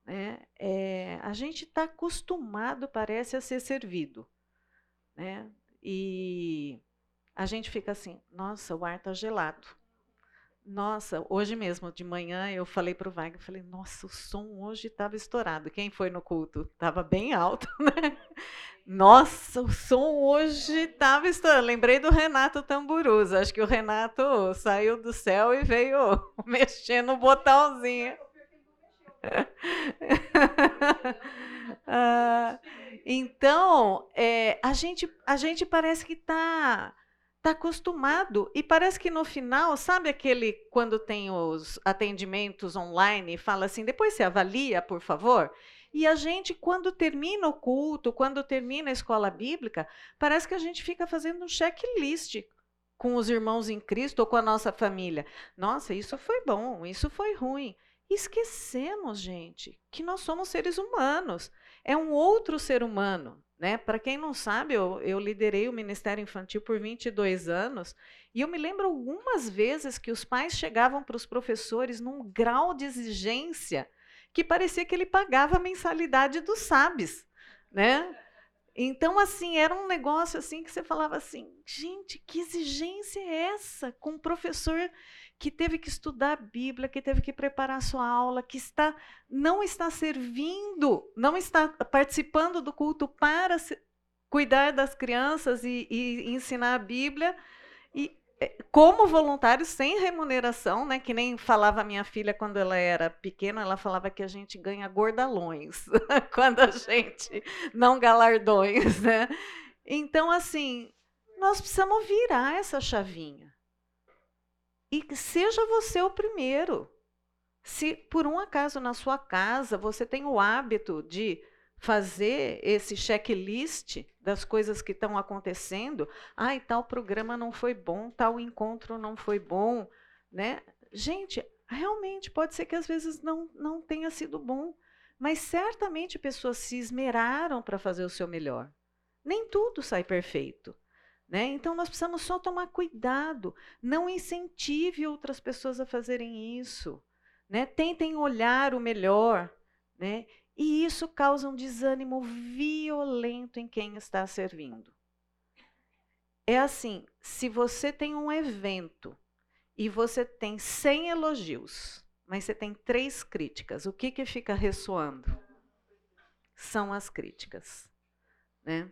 É, é, a gente está acostumado, parece, a ser servido. Né? E a gente fica assim: nossa, o ar está gelado. Nossa, hoje mesmo, de manhã, eu falei para o Wagner, falei, nossa, o som hoje estava estourado. Quem foi no culto? Estava bem alto, né? Nossa, o som hoje estava estourado. Lembrei do Renato Tamburuza. Acho que o Renato saiu do céu e veio mexer no botãozinho. ah, então, é, a, gente, a gente parece que está está acostumado e parece que no final, sabe aquele quando tem os atendimentos online fala assim, depois você avalia, por favor? E a gente, quando termina o culto, quando termina a escola bíblica, parece que a gente fica fazendo um checklist com os irmãos em Cristo ou com a nossa família. Nossa, isso foi bom, isso foi ruim. Esquecemos, gente, que nós somos seres humanos. É um outro ser humano. Né? Para quem não sabe, eu, eu, liderei o Ministério Infantil por 22 anos e eu me lembro algumas vezes que os pais chegavam para os professores num grau de exigência que parecia que ele pagava a mensalidade dos SABs, né? Então, assim, era um negócio assim que você falava assim, gente, que exigência é essa com um professor que teve que estudar a Bíblia, que teve que preparar a sua aula, que está não está servindo, não está participando do culto para se, cuidar das crianças e, e, ensinar a Bíblia, como voluntário sem remuneração, né? Que nem falava minha filha quando ela era pequena, ela falava que a gente ganha gordalões quando a gente não galardões, né? Então assim, nós precisamos virar essa chavinha. E seja você o primeiro. Se por um acaso na sua casa você tem o hábito de fazer esse checklist das coisas que estão acontecendo, ai, tal programa não foi bom, tal encontro não foi bom, né? Gente, realmente pode ser que às vezes não, não tenha sido bom, mas certamente pessoas se esmeraram para fazer o seu melhor. Nem tudo sai perfeito. Né? Então, nós precisamos só tomar cuidado. Não incentive outras pessoas a fazerem isso. Né? Tentem olhar o melhor. Né? E isso causa um desânimo violento em quem está servindo. É assim: se você tem um evento e você tem 100 elogios, mas você tem três críticas. O que, que fica ressoando? São as críticas. Né?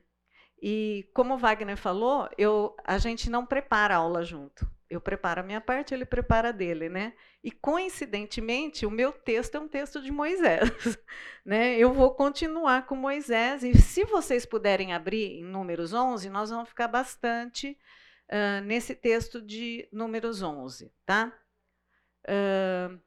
E como o Wagner falou, eu, a gente não prepara a aula junto. Eu preparo a minha parte, ele prepara a dele, né? E coincidentemente, o meu texto é um texto de Moisés, né? Eu vou continuar com Moisés e se vocês puderem abrir em Números 11, nós vamos ficar bastante uh, nesse texto de Números 11, tá? Uh,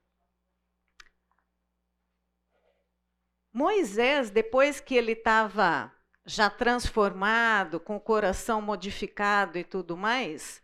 Moisés, depois que ele estava já transformado, com o coração modificado e tudo mais,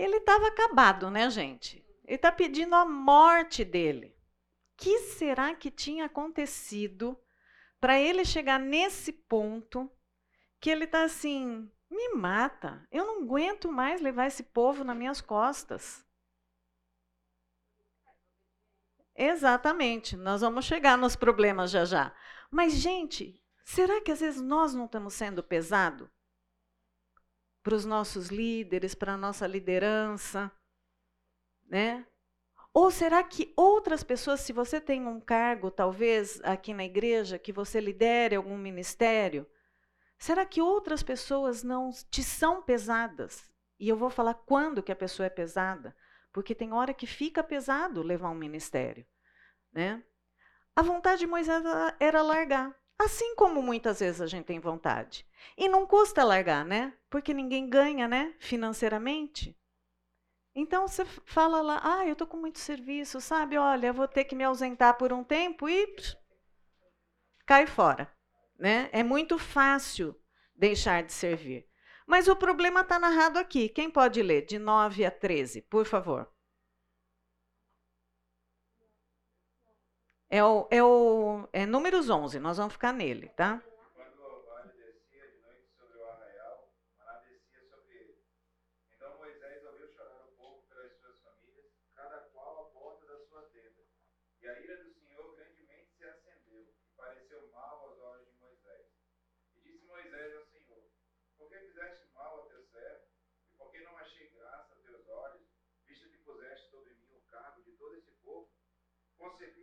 Ele estava acabado, né, gente? Ele está pedindo a morte dele. O que será que tinha acontecido para ele chegar nesse ponto que ele está assim: me mata, eu não aguento mais levar esse povo nas minhas costas. Exatamente, nós vamos chegar nos problemas já já. Mas, gente, será que às vezes nós não estamos sendo pesado? Para os nossos líderes, para a nossa liderança, né? Ou será que outras pessoas, se você tem um cargo, talvez aqui na igreja, que você lidere algum ministério, será que outras pessoas não te são pesadas? E eu vou falar quando que a pessoa é pesada, porque tem hora que fica pesado levar um ministério, né? A vontade de Moisés era largar. Assim como muitas vezes a gente tem vontade. E não custa largar, né? Porque ninguém ganha, né? Financeiramente. Então você fala lá, ah, eu estou com muito serviço, sabe? Olha, eu vou ter que me ausentar por um tempo e pss, cai fora. Né? É muito fácil deixar de servir. Mas o problema está narrado aqui. Quem pode ler? De 9 a 13, por favor. É o, é o é números 11, nós vamos ficar nele, tá? Quando o vale descia de noite sobre o arraial, Maná descia sobre ele. Então Moisés ouviu chorar o povo pelas suas famílias, cada qual à porta da sua tenda. E a ira do Senhor grandemente se acendeu, e pareceu mal aos olhos de Moisés. E disse Moisés ao Senhor: Por que fizeste mal a teu servo? E por que não achei graça a teus olhos, visto que puseste sobre mim o cargo de todo esse povo?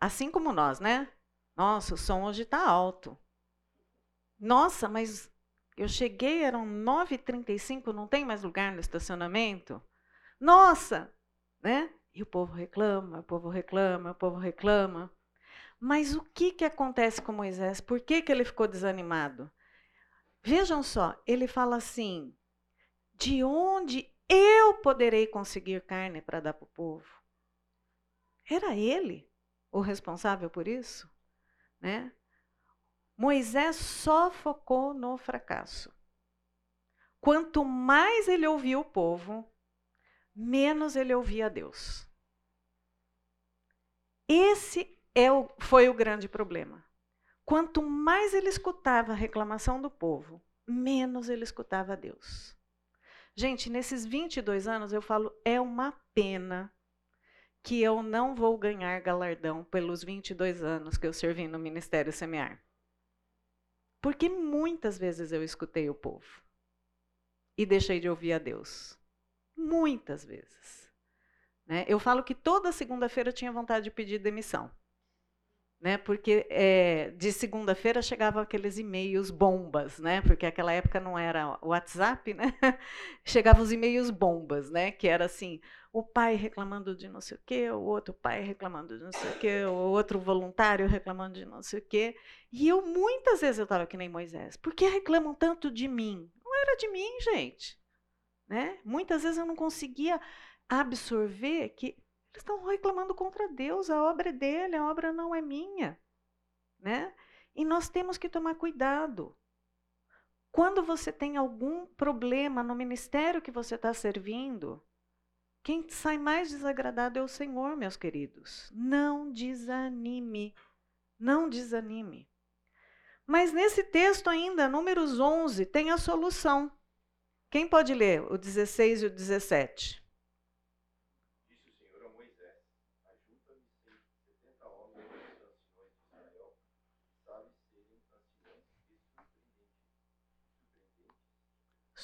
Assim como nós, né? Nossa, o som hoje está alto. Nossa, mas eu cheguei, eram 9h35, não tem mais lugar no estacionamento? Nossa, né? E o povo reclama, o povo reclama, o povo reclama. Mas o que, que acontece com Moisés? Por que, que ele ficou desanimado? Vejam só, ele fala assim: de onde eu poderei conseguir carne para dar para o povo? Era ele o responsável por isso? Né? Moisés só focou no fracasso. Quanto mais ele ouvia o povo, menos ele ouvia Deus. Esse é o, foi o grande problema. Quanto mais ele escutava a reclamação do povo, menos ele escutava Deus. Gente, nesses 22 anos eu falo, é uma pena que eu não vou ganhar galardão pelos 22 anos que eu servi no Ministério Semear. Porque muitas vezes eu escutei o povo e deixei de ouvir a Deus. Muitas vezes. Né? Eu falo que toda segunda-feira eu tinha vontade de pedir demissão. Né? Porque é, de segunda-feira chegavam aqueles e-mails bombas, né? Porque aquela época não era WhatsApp, né? Chegavam os e-mails bombas, né? Que era assim, o pai reclamando de não sei o quê, o outro pai reclamando de não sei o quê, o outro voluntário reclamando de não sei o quê. E eu muitas vezes eu estava que nem Moisés. Por que reclamam tanto de mim? Não era de mim, gente. Né? Muitas vezes eu não conseguia absorver que eles estão reclamando contra Deus, a obra é dele, a obra não é minha. Né? E nós temos que tomar cuidado. Quando você tem algum problema no ministério que você está servindo, quem sai mais desagradado é o Senhor, meus queridos. Não desanime. Não desanime. Mas nesse texto ainda, números 11, tem a solução. Quem pode ler o 16 e o 17? superintendentes. Superintendentes do povo, e os trarás perante a tenda da congregação, para que assistam ali contigo. Então descerei ali, falarei contigo, tirarei do espírito que está sobre ti e o porei sobre eles. E contigo levarão a carga do povo para que não a leves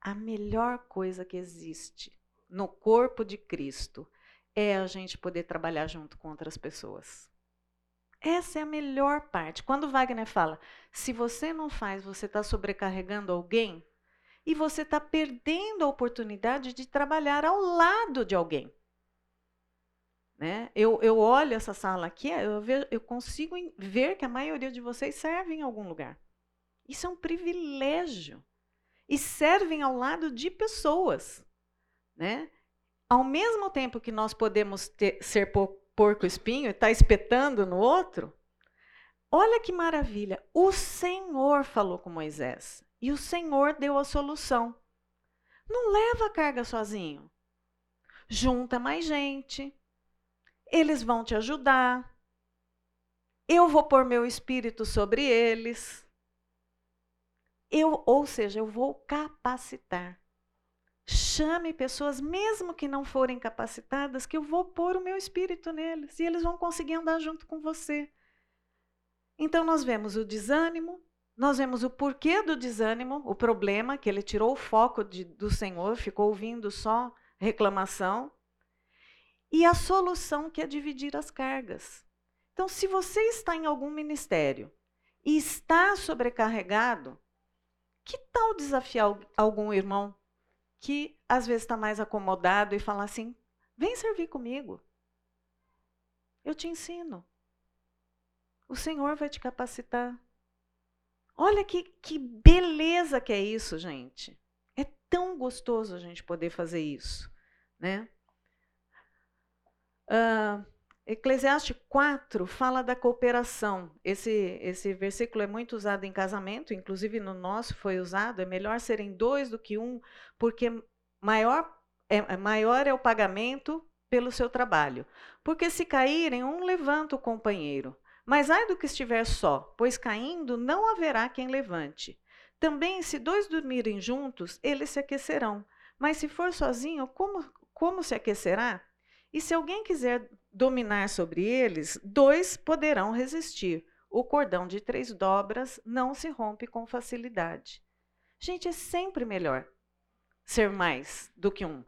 a melhor coisa que existe no corpo de Cristo é a gente poder trabalhar junto com outras pessoas. Essa é a melhor parte. Quando Wagner fala, se você não faz, você está sobrecarregando alguém e você está perdendo a oportunidade de trabalhar ao lado de alguém. Né? Eu, eu olho essa sala aqui, eu, vejo, eu consigo ver que a maioria de vocês serve em algum lugar. Isso é um privilégio e servem ao lado de pessoas, né? Ao mesmo tempo que nós podemos ter, ser porco espinho e estar tá espetando no outro, olha que maravilha! O Senhor falou com Moisés e o Senhor deu a solução. Não leva a carga sozinho. Junta mais gente. Eles vão te ajudar. Eu vou pôr meu espírito sobre eles. Eu, ou seja, eu vou capacitar. Chame pessoas, mesmo que não forem capacitadas, que eu vou pôr o meu espírito neles e eles vão conseguir andar junto com você. Então, nós vemos o desânimo, nós vemos o porquê do desânimo, o problema, que ele tirou o foco de, do Senhor, ficou ouvindo só reclamação, e a solução, que é dividir as cargas. Então, se você está em algum ministério e está sobrecarregado, que tal desafiar algum irmão que às vezes está mais acomodado e falar assim: vem servir comigo. Eu te ensino. O Senhor vai te capacitar. Olha que, que beleza que é isso, gente. É tão gostoso a gente poder fazer isso. Né? Uh, Eclesiastes 4 fala da cooperação. Esse, esse versículo é muito usado em casamento, inclusive no nosso foi usado. É melhor serem dois do que um, porque maior é, maior é o pagamento pelo seu trabalho. Porque se caírem, um levanta o companheiro. Mas ai do que estiver só, pois caindo não haverá quem levante. Também, se dois dormirem juntos, eles se aquecerão. Mas se for sozinho, como, como se aquecerá? E se alguém quiser dominar sobre eles, dois poderão resistir. O cordão de três dobras não se rompe com facilidade. Gente, é sempre melhor ser mais do que um.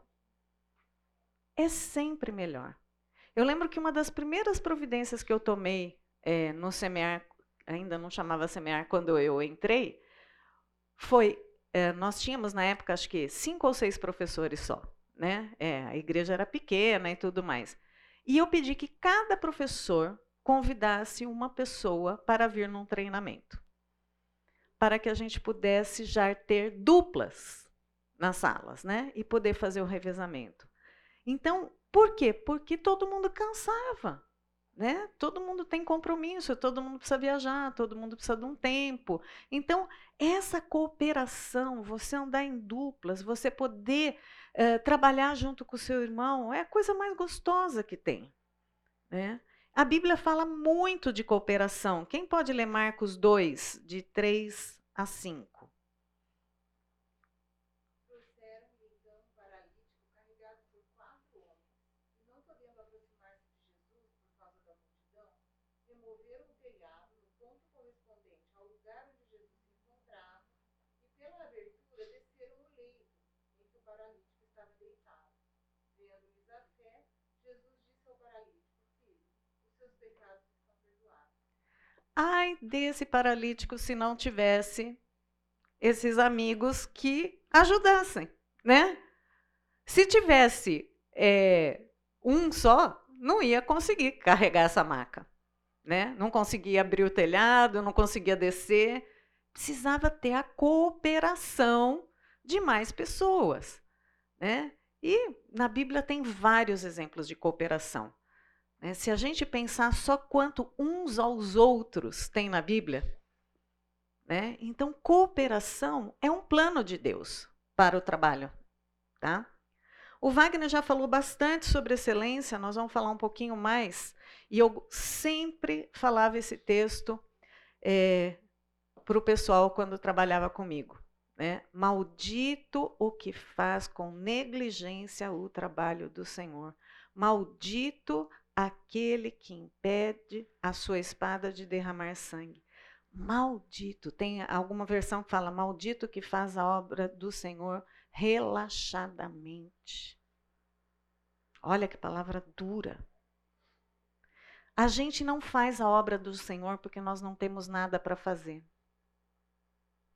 É sempre melhor. Eu lembro que uma das primeiras providências que eu tomei é, no semear, ainda não chamava semear quando eu entrei, foi é, nós tínhamos na época acho que cinco ou seis professores só, né? É, a igreja era pequena e tudo mais. E eu pedi que cada professor convidasse uma pessoa para vir num treinamento, para que a gente pudesse já ter duplas nas salas, né? E poder fazer o revezamento. Então, por quê? Porque todo mundo cansava. Né? Todo mundo tem compromisso, todo mundo precisa viajar, todo mundo precisa de um tempo. Então, essa cooperação, você andar em duplas, você poder uh, trabalhar junto com o seu irmão, é a coisa mais gostosa que tem. Né? A Bíblia fala muito de cooperação. Quem pode ler Marcos 2, de 3 a 5? Ai desse paralítico se não tivesse esses amigos que ajudassem, né? Se tivesse é, um só, não ia conseguir carregar essa maca, né? Não conseguia abrir o telhado, não conseguia descer. Precisava ter a cooperação de mais pessoas, né? E na Bíblia tem vários exemplos de cooperação. Né? Se a gente pensar só quanto uns aos outros tem na Bíblia, né? então cooperação é um plano de Deus para o trabalho. Tá? O Wagner já falou bastante sobre excelência, nós vamos falar um pouquinho mais. E eu sempre falava esse texto é, para o pessoal quando trabalhava comigo. Né? Maldito o que faz com negligência o trabalho do Senhor. Maldito aquele que impede a sua espada de derramar sangue. Maldito. Tem alguma versão que fala: Maldito que faz a obra do Senhor relaxadamente. Olha que palavra dura. A gente não faz a obra do Senhor porque nós não temos nada para fazer.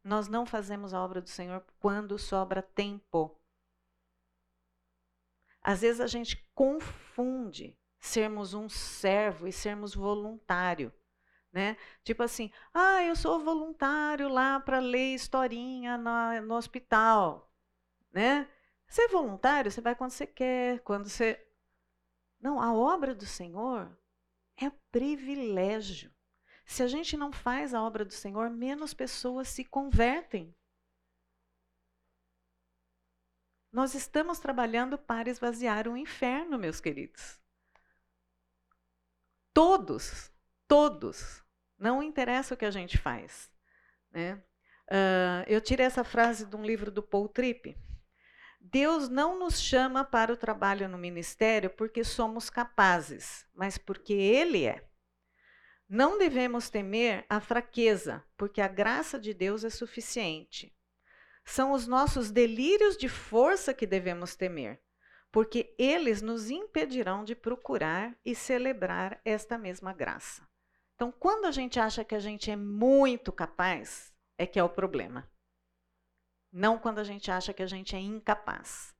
Nós não fazemos a obra do Senhor quando sobra tempo. Às vezes a gente confunde sermos um servo e sermos voluntário. Né? Tipo assim, ah, eu sou voluntário lá para ler historinha na, no hospital. Né? Ser voluntário, você vai quando você quer, quando você. Não, a obra do Senhor é privilégio. Se a gente não faz a obra do Senhor, menos pessoas se convertem. Nós estamos trabalhando para esvaziar o inferno, meus queridos. Todos, todos. Não interessa o que a gente faz. Né? Uh, eu tirei essa frase de um livro do Paul Tripp. Deus não nos chama para o trabalho no ministério porque somos capazes, mas porque Ele é. Não devemos temer a fraqueza, porque a graça de Deus é suficiente. São os nossos delírios de força que devemos temer, porque eles nos impedirão de procurar e celebrar esta mesma graça. Então, quando a gente acha que a gente é muito capaz, é que é o problema. Não quando a gente acha que a gente é incapaz.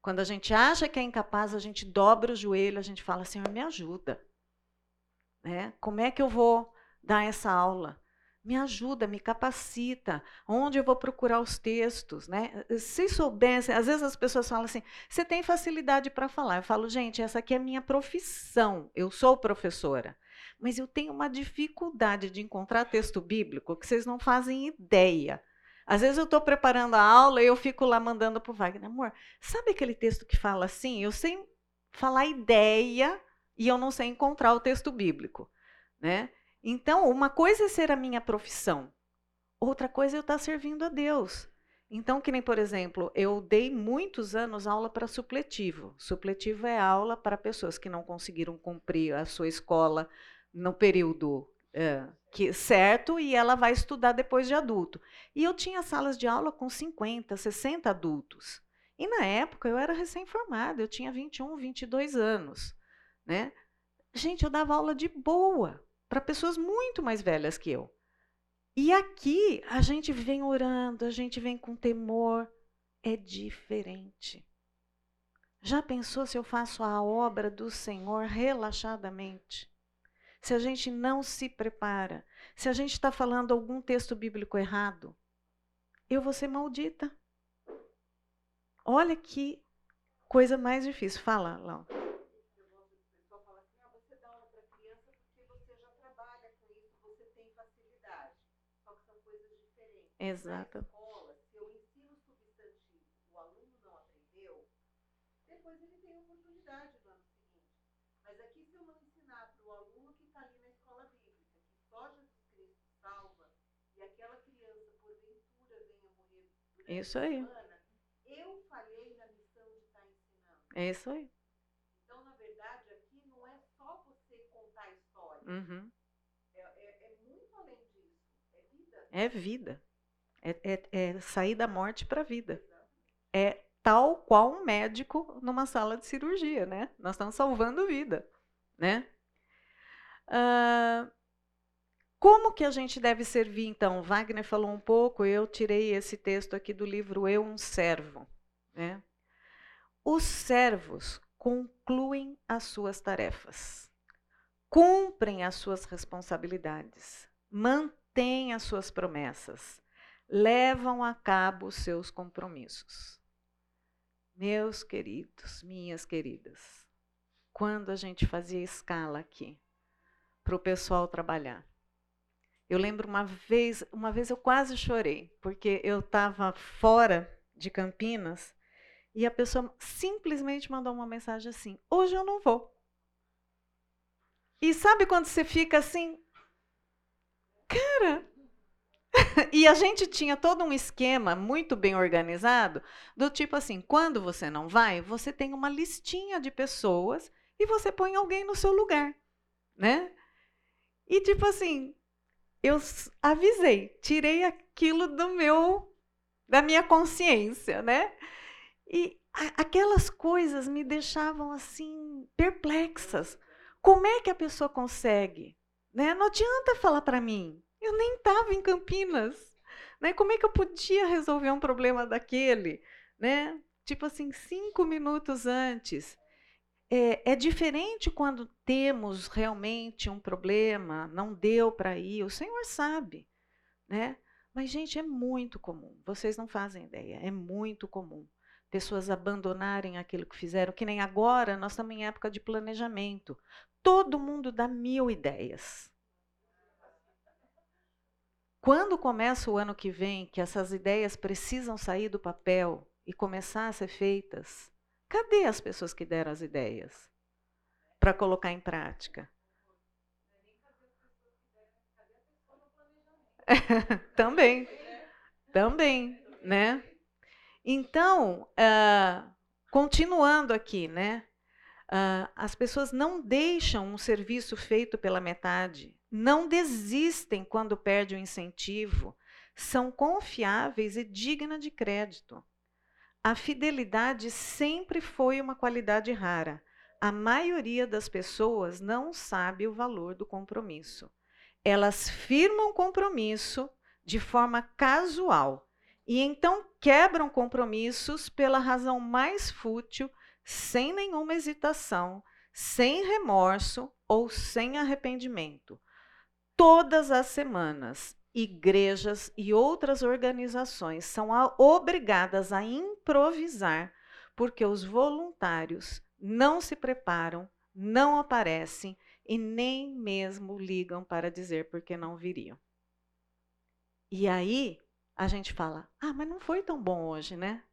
Quando a gente acha que é incapaz, a gente dobra o joelho, a gente fala: Senhor, me ajuda. Né? Como é que eu vou dar essa aula? Me ajuda, me capacita. Onde eu vou procurar os textos, né? Se soubesse, às vezes as pessoas falam assim: "Você tem facilidade para falar?" Eu falo: "Gente, essa aqui é a minha profissão. Eu sou professora, mas eu tenho uma dificuldade de encontrar texto bíblico que vocês não fazem ideia." Às vezes eu estou preparando a aula e eu fico lá mandando para o Wagner, amor, sabe aquele texto que fala assim? Eu sei falar ideia e eu não sei encontrar o texto bíblico, né? Então, uma coisa é ser a minha profissão, outra coisa é eu estar servindo a Deus. Então, que nem, por exemplo, eu dei muitos anos aula para supletivo. Supletivo é aula para pessoas que não conseguiram cumprir a sua escola no período é, que, certo e ela vai estudar depois de adulto. E eu tinha salas de aula com 50, 60 adultos. E na época eu era recém-formada, eu tinha 21, 22 anos. Né? Gente, eu dava aula de boa para pessoas muito mais velhas que eu. E aqui a gente vem orando, a gente vem com temor, é diferente. Já pensou se eu faço a obra do Senhor relaxadamente? Se a gente não se prepara, se a gente está falando algum texto bíblico errado, eu vou ser maldita. Olha que coisa mais difícil. Fala, Lau. Exato. Se eu ensino substantivo, o aluno não aprendeu, depois ele tem oportunidade no ano seguinte. Mas aqui, se eu ensinar para o aluno que está ali na escola bíblica, que só Jesus Cristo salva, e aquela criança, porventura, venha morrer Isso aí. semana, eu falhei na missão de estar ensinando. É isso aí. Então, na verdade, aqui não é só você contar a história. Uhum. É, é, é muito além disso. É vida. É vida. É, é- é sair da morte para a vida. É tal qual um médico numa sala de cirurgia, né? Nós estamos salvando vida, né? Ah, como que a gente deve servir, então? Wagner falou um pouco, eu tirei esse texto aqui do livro Eu, um Servo. Né? Os servos concluem as suas tarefas, cumprem as suas responsabilidades, mantêm as suas promessas, levam a cabo os seus compromissos. Meus queridos, minhas queridas, quando a gente fazia escala aqui para o pessoal trabalhar, eu lembro uma vez, uma vez eu quase chorei, porque eu estava fora de Campinas e a pessoa simplesmente mandou uma mensagem assim: hoje eu não vou. E sabe quando você fica assim, cara? e a gente tinha todo um esquema muito bem organizado, do tipo assim: quando você não vai, você tem uma listinha de pessoas e você põe alguém no seu lugar, né? E tipo assim, eu avisei, tirei aquilo do meu, da minha consciência, né? E a- aquelas coisas me deixavam assim perplexas. Como é que a pessoa consegue? Né? Não adianta falar para mim. Eu nem estava em Campinas. Né? Como é que eu podia resolver um problema daquele? Né? Tipo assim, cinco minutos antes. É, é diferente quando temos realmente um problema, não deu para ir, o Senhor sabe, né? Mas, gente, é muito comum, vocês não fazem ideia, é muito comum pessoas abandonarem aquilo que fizeram, que nem agora, nós estamos em época de planejamento. Todo mundo dá mil ideias. Quando começa o ano que vem, que essas ideias precisam sair do papel e começar a ser feitas, cadê as pessoas que deram as ideias para colocar em prática? Também, também, né? Então, ah, continuando aqui, né? Ah, as pessoas não deixam um serviço feito pela metade, não desistem quando perde o incentivo, são confiáveis e dignas de crédito. A fidelidade sempre foi uma qualidade rara. A maioria das pessoas não sabe o valor do compromisso. Elas firmam compromisso de forma casual e então quebram compromissos pela razão mais fútil, sem nenhuma hesitação, sem remorso ou sem arrependimento. Todas as semanas, igrejas e outras organizações são obrigadas a improvisar porque os voluntários não se preparam, não aparecem e nem mesmo ligam para dizer porque não viriam. E aí a gente fala: ah, mas não foi tão bom hoje, né?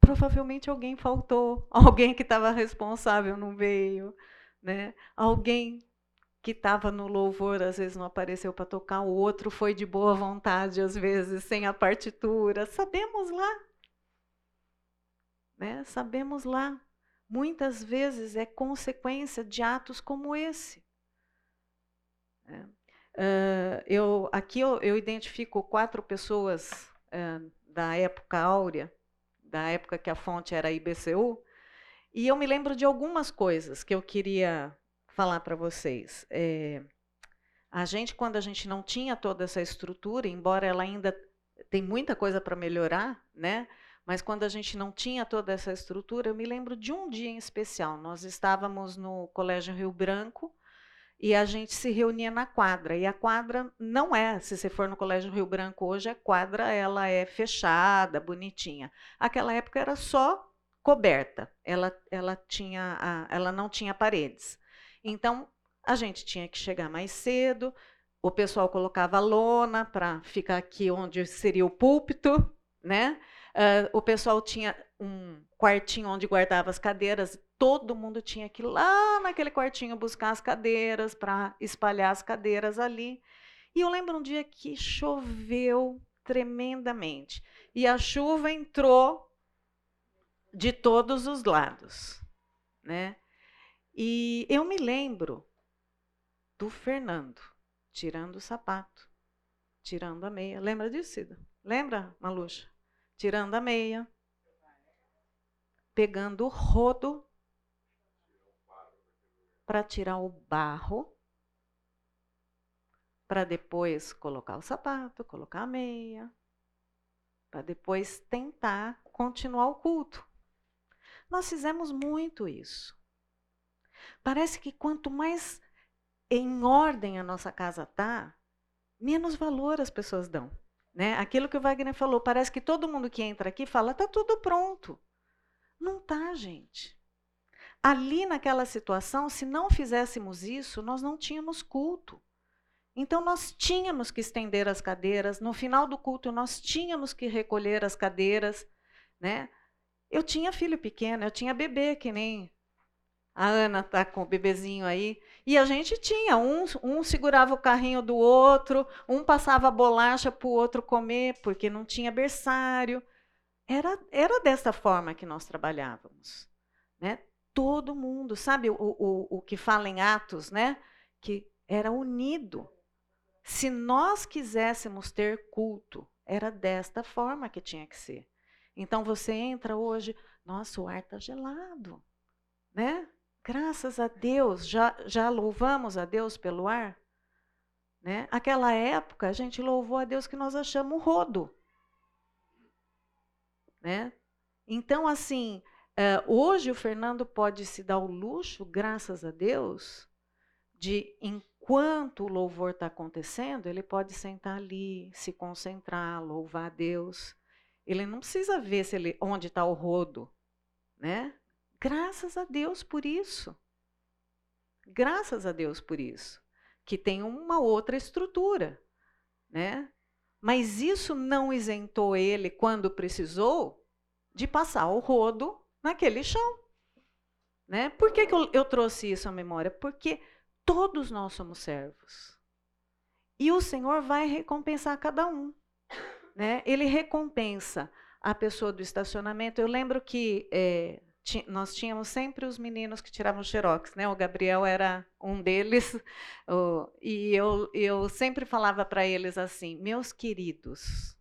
Provavelmente alguém faltou, alguém que estava responsável não veio, né? Alguém que estava no louvor às vezes não apareceu para tocar, o outro foi de boa vontade às vezes sem a partitura. Sabemos lá, né? Sabemos lá. Muitas vezes é consequência de atos como esse. É. Ah, eu, aqui eu, eu identifico quatro pessoas ah, da época áurea, da época que a fonte era IBCU, e eu me lembro de algumas coisas que eu queria falar para vocês. É, a gente, quando a gente não tinha toda essa estrutura, embora ela ainda tem muita coisa para melhorar, né? Mas quando a gente não tinha toda essa estrutura, eu me lembro de um dia em especial. Nós estávamos no Colégio Rio Branco e a gente se reunia na quadra. E a quadra não é, se você for no Colégio Rio Branco hoje, a quadra ela é fechada, bonitinha. Aquela época era só coberta. Ela, ela, tinha ela não tinha paredes. Então a gente tinha que chegar mais cedo. O pessoal colocava lona para ficar aqui onde seria o púlpito, né? Uh, o pessoal tinha um quartinho onde guardava as cadeiras, todo mundo tinha que ir lá naquele quartinho buscar as cadeiras para espalhar as cadeiras ali. E eu lembro um dia que choveu tremendamente. e a chuva entrou de todos os lados, né? E eu me lembro do Fernando tirando o sapato, tirando a meia. Lembra disso, Cida? Lembra, Maluxa? Tirando a meia, pegando o rodo para tirar o barro, para depois colocar o sapato, colocar a meia, para depois tentar continuar o culto. Nós fizemos muito isso. Parece que quanto mais em ordem a nossa casa tá, menos valor as pessoas dão. Né? Aquilo que o Wagner falou, parece que todo mundo que entra aqui fala, tá tudo pronto. Não tá, gente. Ali naquela situação, se não fizéssemos isso, nós não tínhamos culto. Então nós tínhamos que estender as cadeiras, no final do culto nós tínhamos que recolher as cadeiras, né? Eu tinha filho pequeno, eu tinha bebê que nem a Ana tá com o bebezinho aí. E a gente tinha, um, um segurava o carrinho do outro, um passava bolacha para o outro comer, porque não tinha berçário. Era, era dessa forma que nós trabalhávamos. Né? Todo mundo, sabe o, o, o que fala em Atos, né? que era unido. Se nós quiséssemos ter culto, era desta forma que tinha que ser. Então você entra hoje, nossa, o ar está gelado. Né? Graças a Deus, já, já louvamos a Deus pelo ar? Né? Aquela época, a gente louvou a Deus que nós achamos rodo. Né? Então, assim, uh, hoje o Fernando pode se dar o luxo, graças a Deus, de, enquanto o louvor está acontecendo, ele pode sentar ali, se concentrar, louvar a Deus. Ele não precisa ver se ele, onde está o rodo, né? Graças a Deus por isso. Graças a Deus por isso. Que tem uma outra estrutura, né? Mas isso não isentou ele, quando precisou, de passar o rodo naquele chão. Né? Por que, que eu, eu trouxe isso à memória? Porque todos nós somos servos. E o Senhor vai recompensar cada um. Né? Ele recompensa a pessoa do estacionamento. Eu lembro que é, nós tínhamos sempre os meninos que tiravam xerox, né? O Gabriel era um deles, e eu, eu sempre falava para eles assim: meus queridos,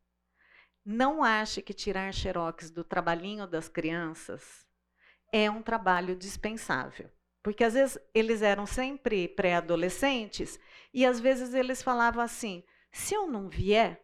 não ache que tirar xerox do trabalhinho das crianças é um trabalho dispensável. Porque às vezes eles eram sempre pré-adolescentes e às vezes eles falavam assim: se eu não vier,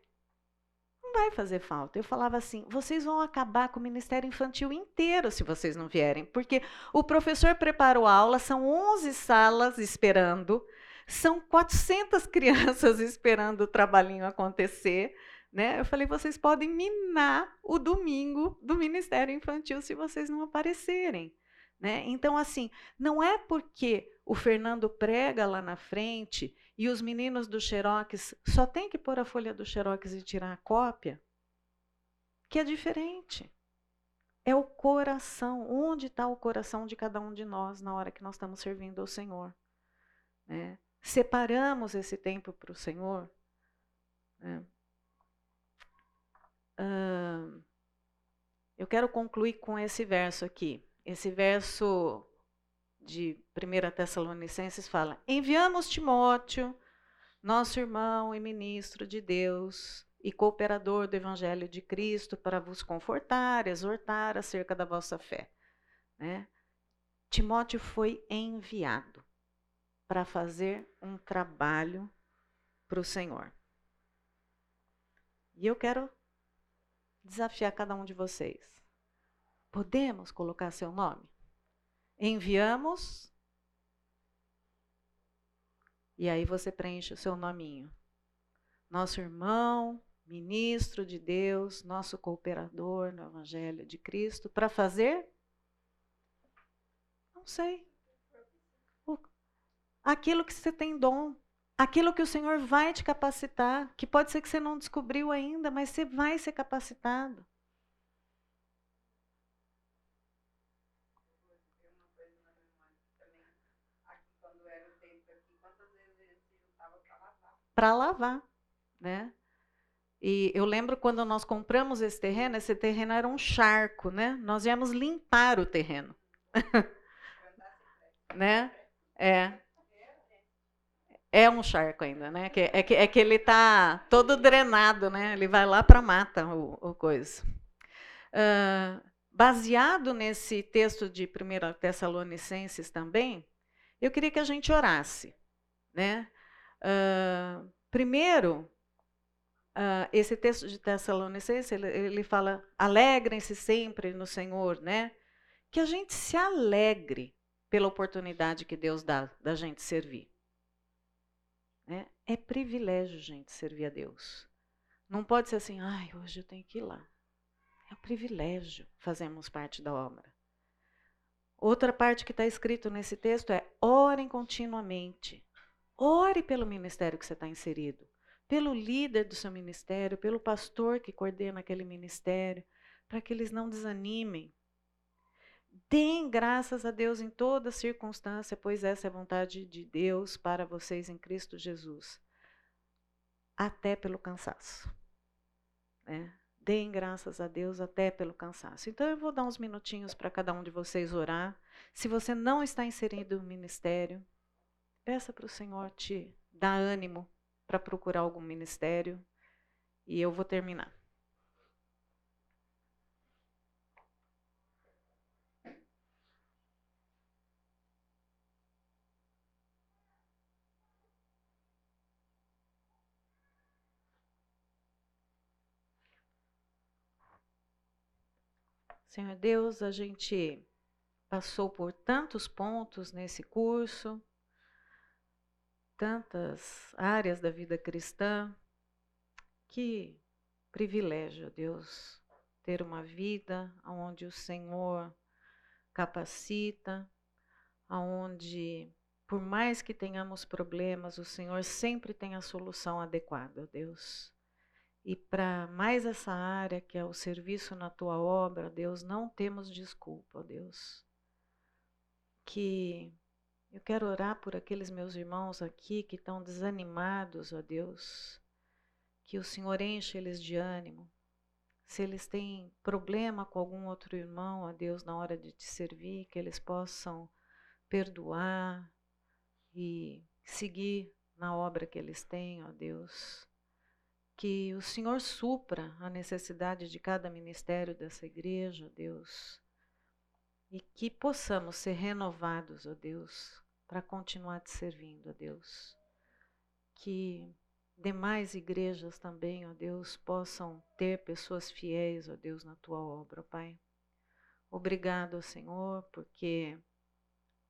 vai fazer falta. Eu falava assim: vocês vão acabar com o Ministério Infantil inteiro se vocês não vierem, porque o professor preparou a aula, são 11 salas esperando, são 400 crianças esperando o trabalhinho acontecer. Né? Eu falei: vocês podem minar o domingo do Ministério Infantil se vocês não aparecerem. Né? Então, assim, não é porque o Fernando prega lá na frente e os meninos do Xerox só tem que pôr a folha do Xerox e tirar a cópia, que é diferente. É o coração. Onde está o coração de cada um de nós na hora que nós estamos servindo ao Senhor? Né? Separamos esse tempo para o Senhor? Né? eu quero concluir com esse verso aqui. Esse verso de 1 Tessalonicenses fala: Enviamos Timóteo, nosso irmão e ministro de Deus e cooperador do Evangelho de Cristo, para vos confortar, exortar acerca da vossa fé. Né? Timóteo foi enviado para fazer um trabalho para o Senhor. E eu quero desafiar cada um de vocês. Podemos colocar seu nome? Enviamos. E aí você preenche o seu nominho. Nosso irmão, ministro de Deus, nosso cooperador no Evangelho de Cristo, para fazer? Não sei. Aquilo que você tem dom, aquilo que o Senhor vai te capacitar, que pode ser que você não descobriu ainda, mas você vai ser capacitado. Para lavar, né? E eu lembro quando nós compramos esse terreno, esse terreno era um charco, né? Nós íamos limpar o terreno. né? É. É um charco ainda, né? Que, é, que, é que ele está todo drenado, né? Ele vai lá para mata, o, o coisa. Uh, baseado nesse texto de 1 Tessalonicenses também, eu queria que a gente orasse. Né? Uh, primeiro, uh, esse texto de Tessalonicenses, ele, ele fala, alegrem-se sempre no Senhor, né? Que a gente se alegre pela oportunidade que Deus dá da gente servir. Né? É privilégio, gente, servir a Deus. Não pode ser assim, ai, hoje eu tenho que ir lá. É um privilégio fazermos parte da obra. Outra parte que está escrito nesse texto é: orem continuamente. Ore pelo ministério que você está inserido, pelo líder do seu ministério, pelo pastor que coordena aquele ministério, para que eles não desanimem. Deem graças a Deus em toda circunstância, pois essa é a vontade de Deus para vocês em Cristo Jesus. Até pelo cansaço. Né? Deem graças a Deus até pelo cansaço. Então eu vou dar uns minutinhos para cada um de vocês orar. Se você não está inserido no ministério, peça para o Senhor te dar ânimo para procurar algum ministério. E eu vou terminar. Senhor Deus, a gente passou por tantos pontos nesse curso, tantas áreas da vida cristã. Que privilégio, Deus, ter uma vida onde o Senhor capacita, onde, por mais que tenhamos problemas, o Senhor sempre tem a solução adequada, Deus. E para mais essa área que é o serviço na tua obra, Deus, não temos desculpa, Deus. Que eu quero orar por aqueles meus irmãos aqui que estão desanimados, ó Deus. Que o Senhor enche eles de ânimo. Se eles têm problema com algum outro irmão, ó Deus, na hora de te servir, que eles possam perdoar e seguir na obra que eles têm, ó Deus que o Senhor supra a necessidade de cada ministério dessa igreja, Deus, e que possamos ser renovados, ó Deus, para continuar te servindo, ó Deus. Que demais igrejas também, ó Deus, possam ter pessoas fiéis, ó Deus, na tua obra, ó Pai. Obrigado, Senhor, porque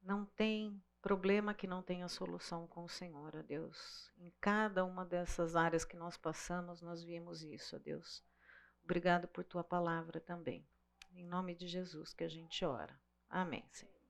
não tem problema que não tenha solução com o Senhor, ó Deus. Em cada uma dessas áreas que nós passamos, nós vimos isso, ó Deus. Obrigado por tua palavra também. Em nome de Jesus que a gente ora. Amém, Senhor.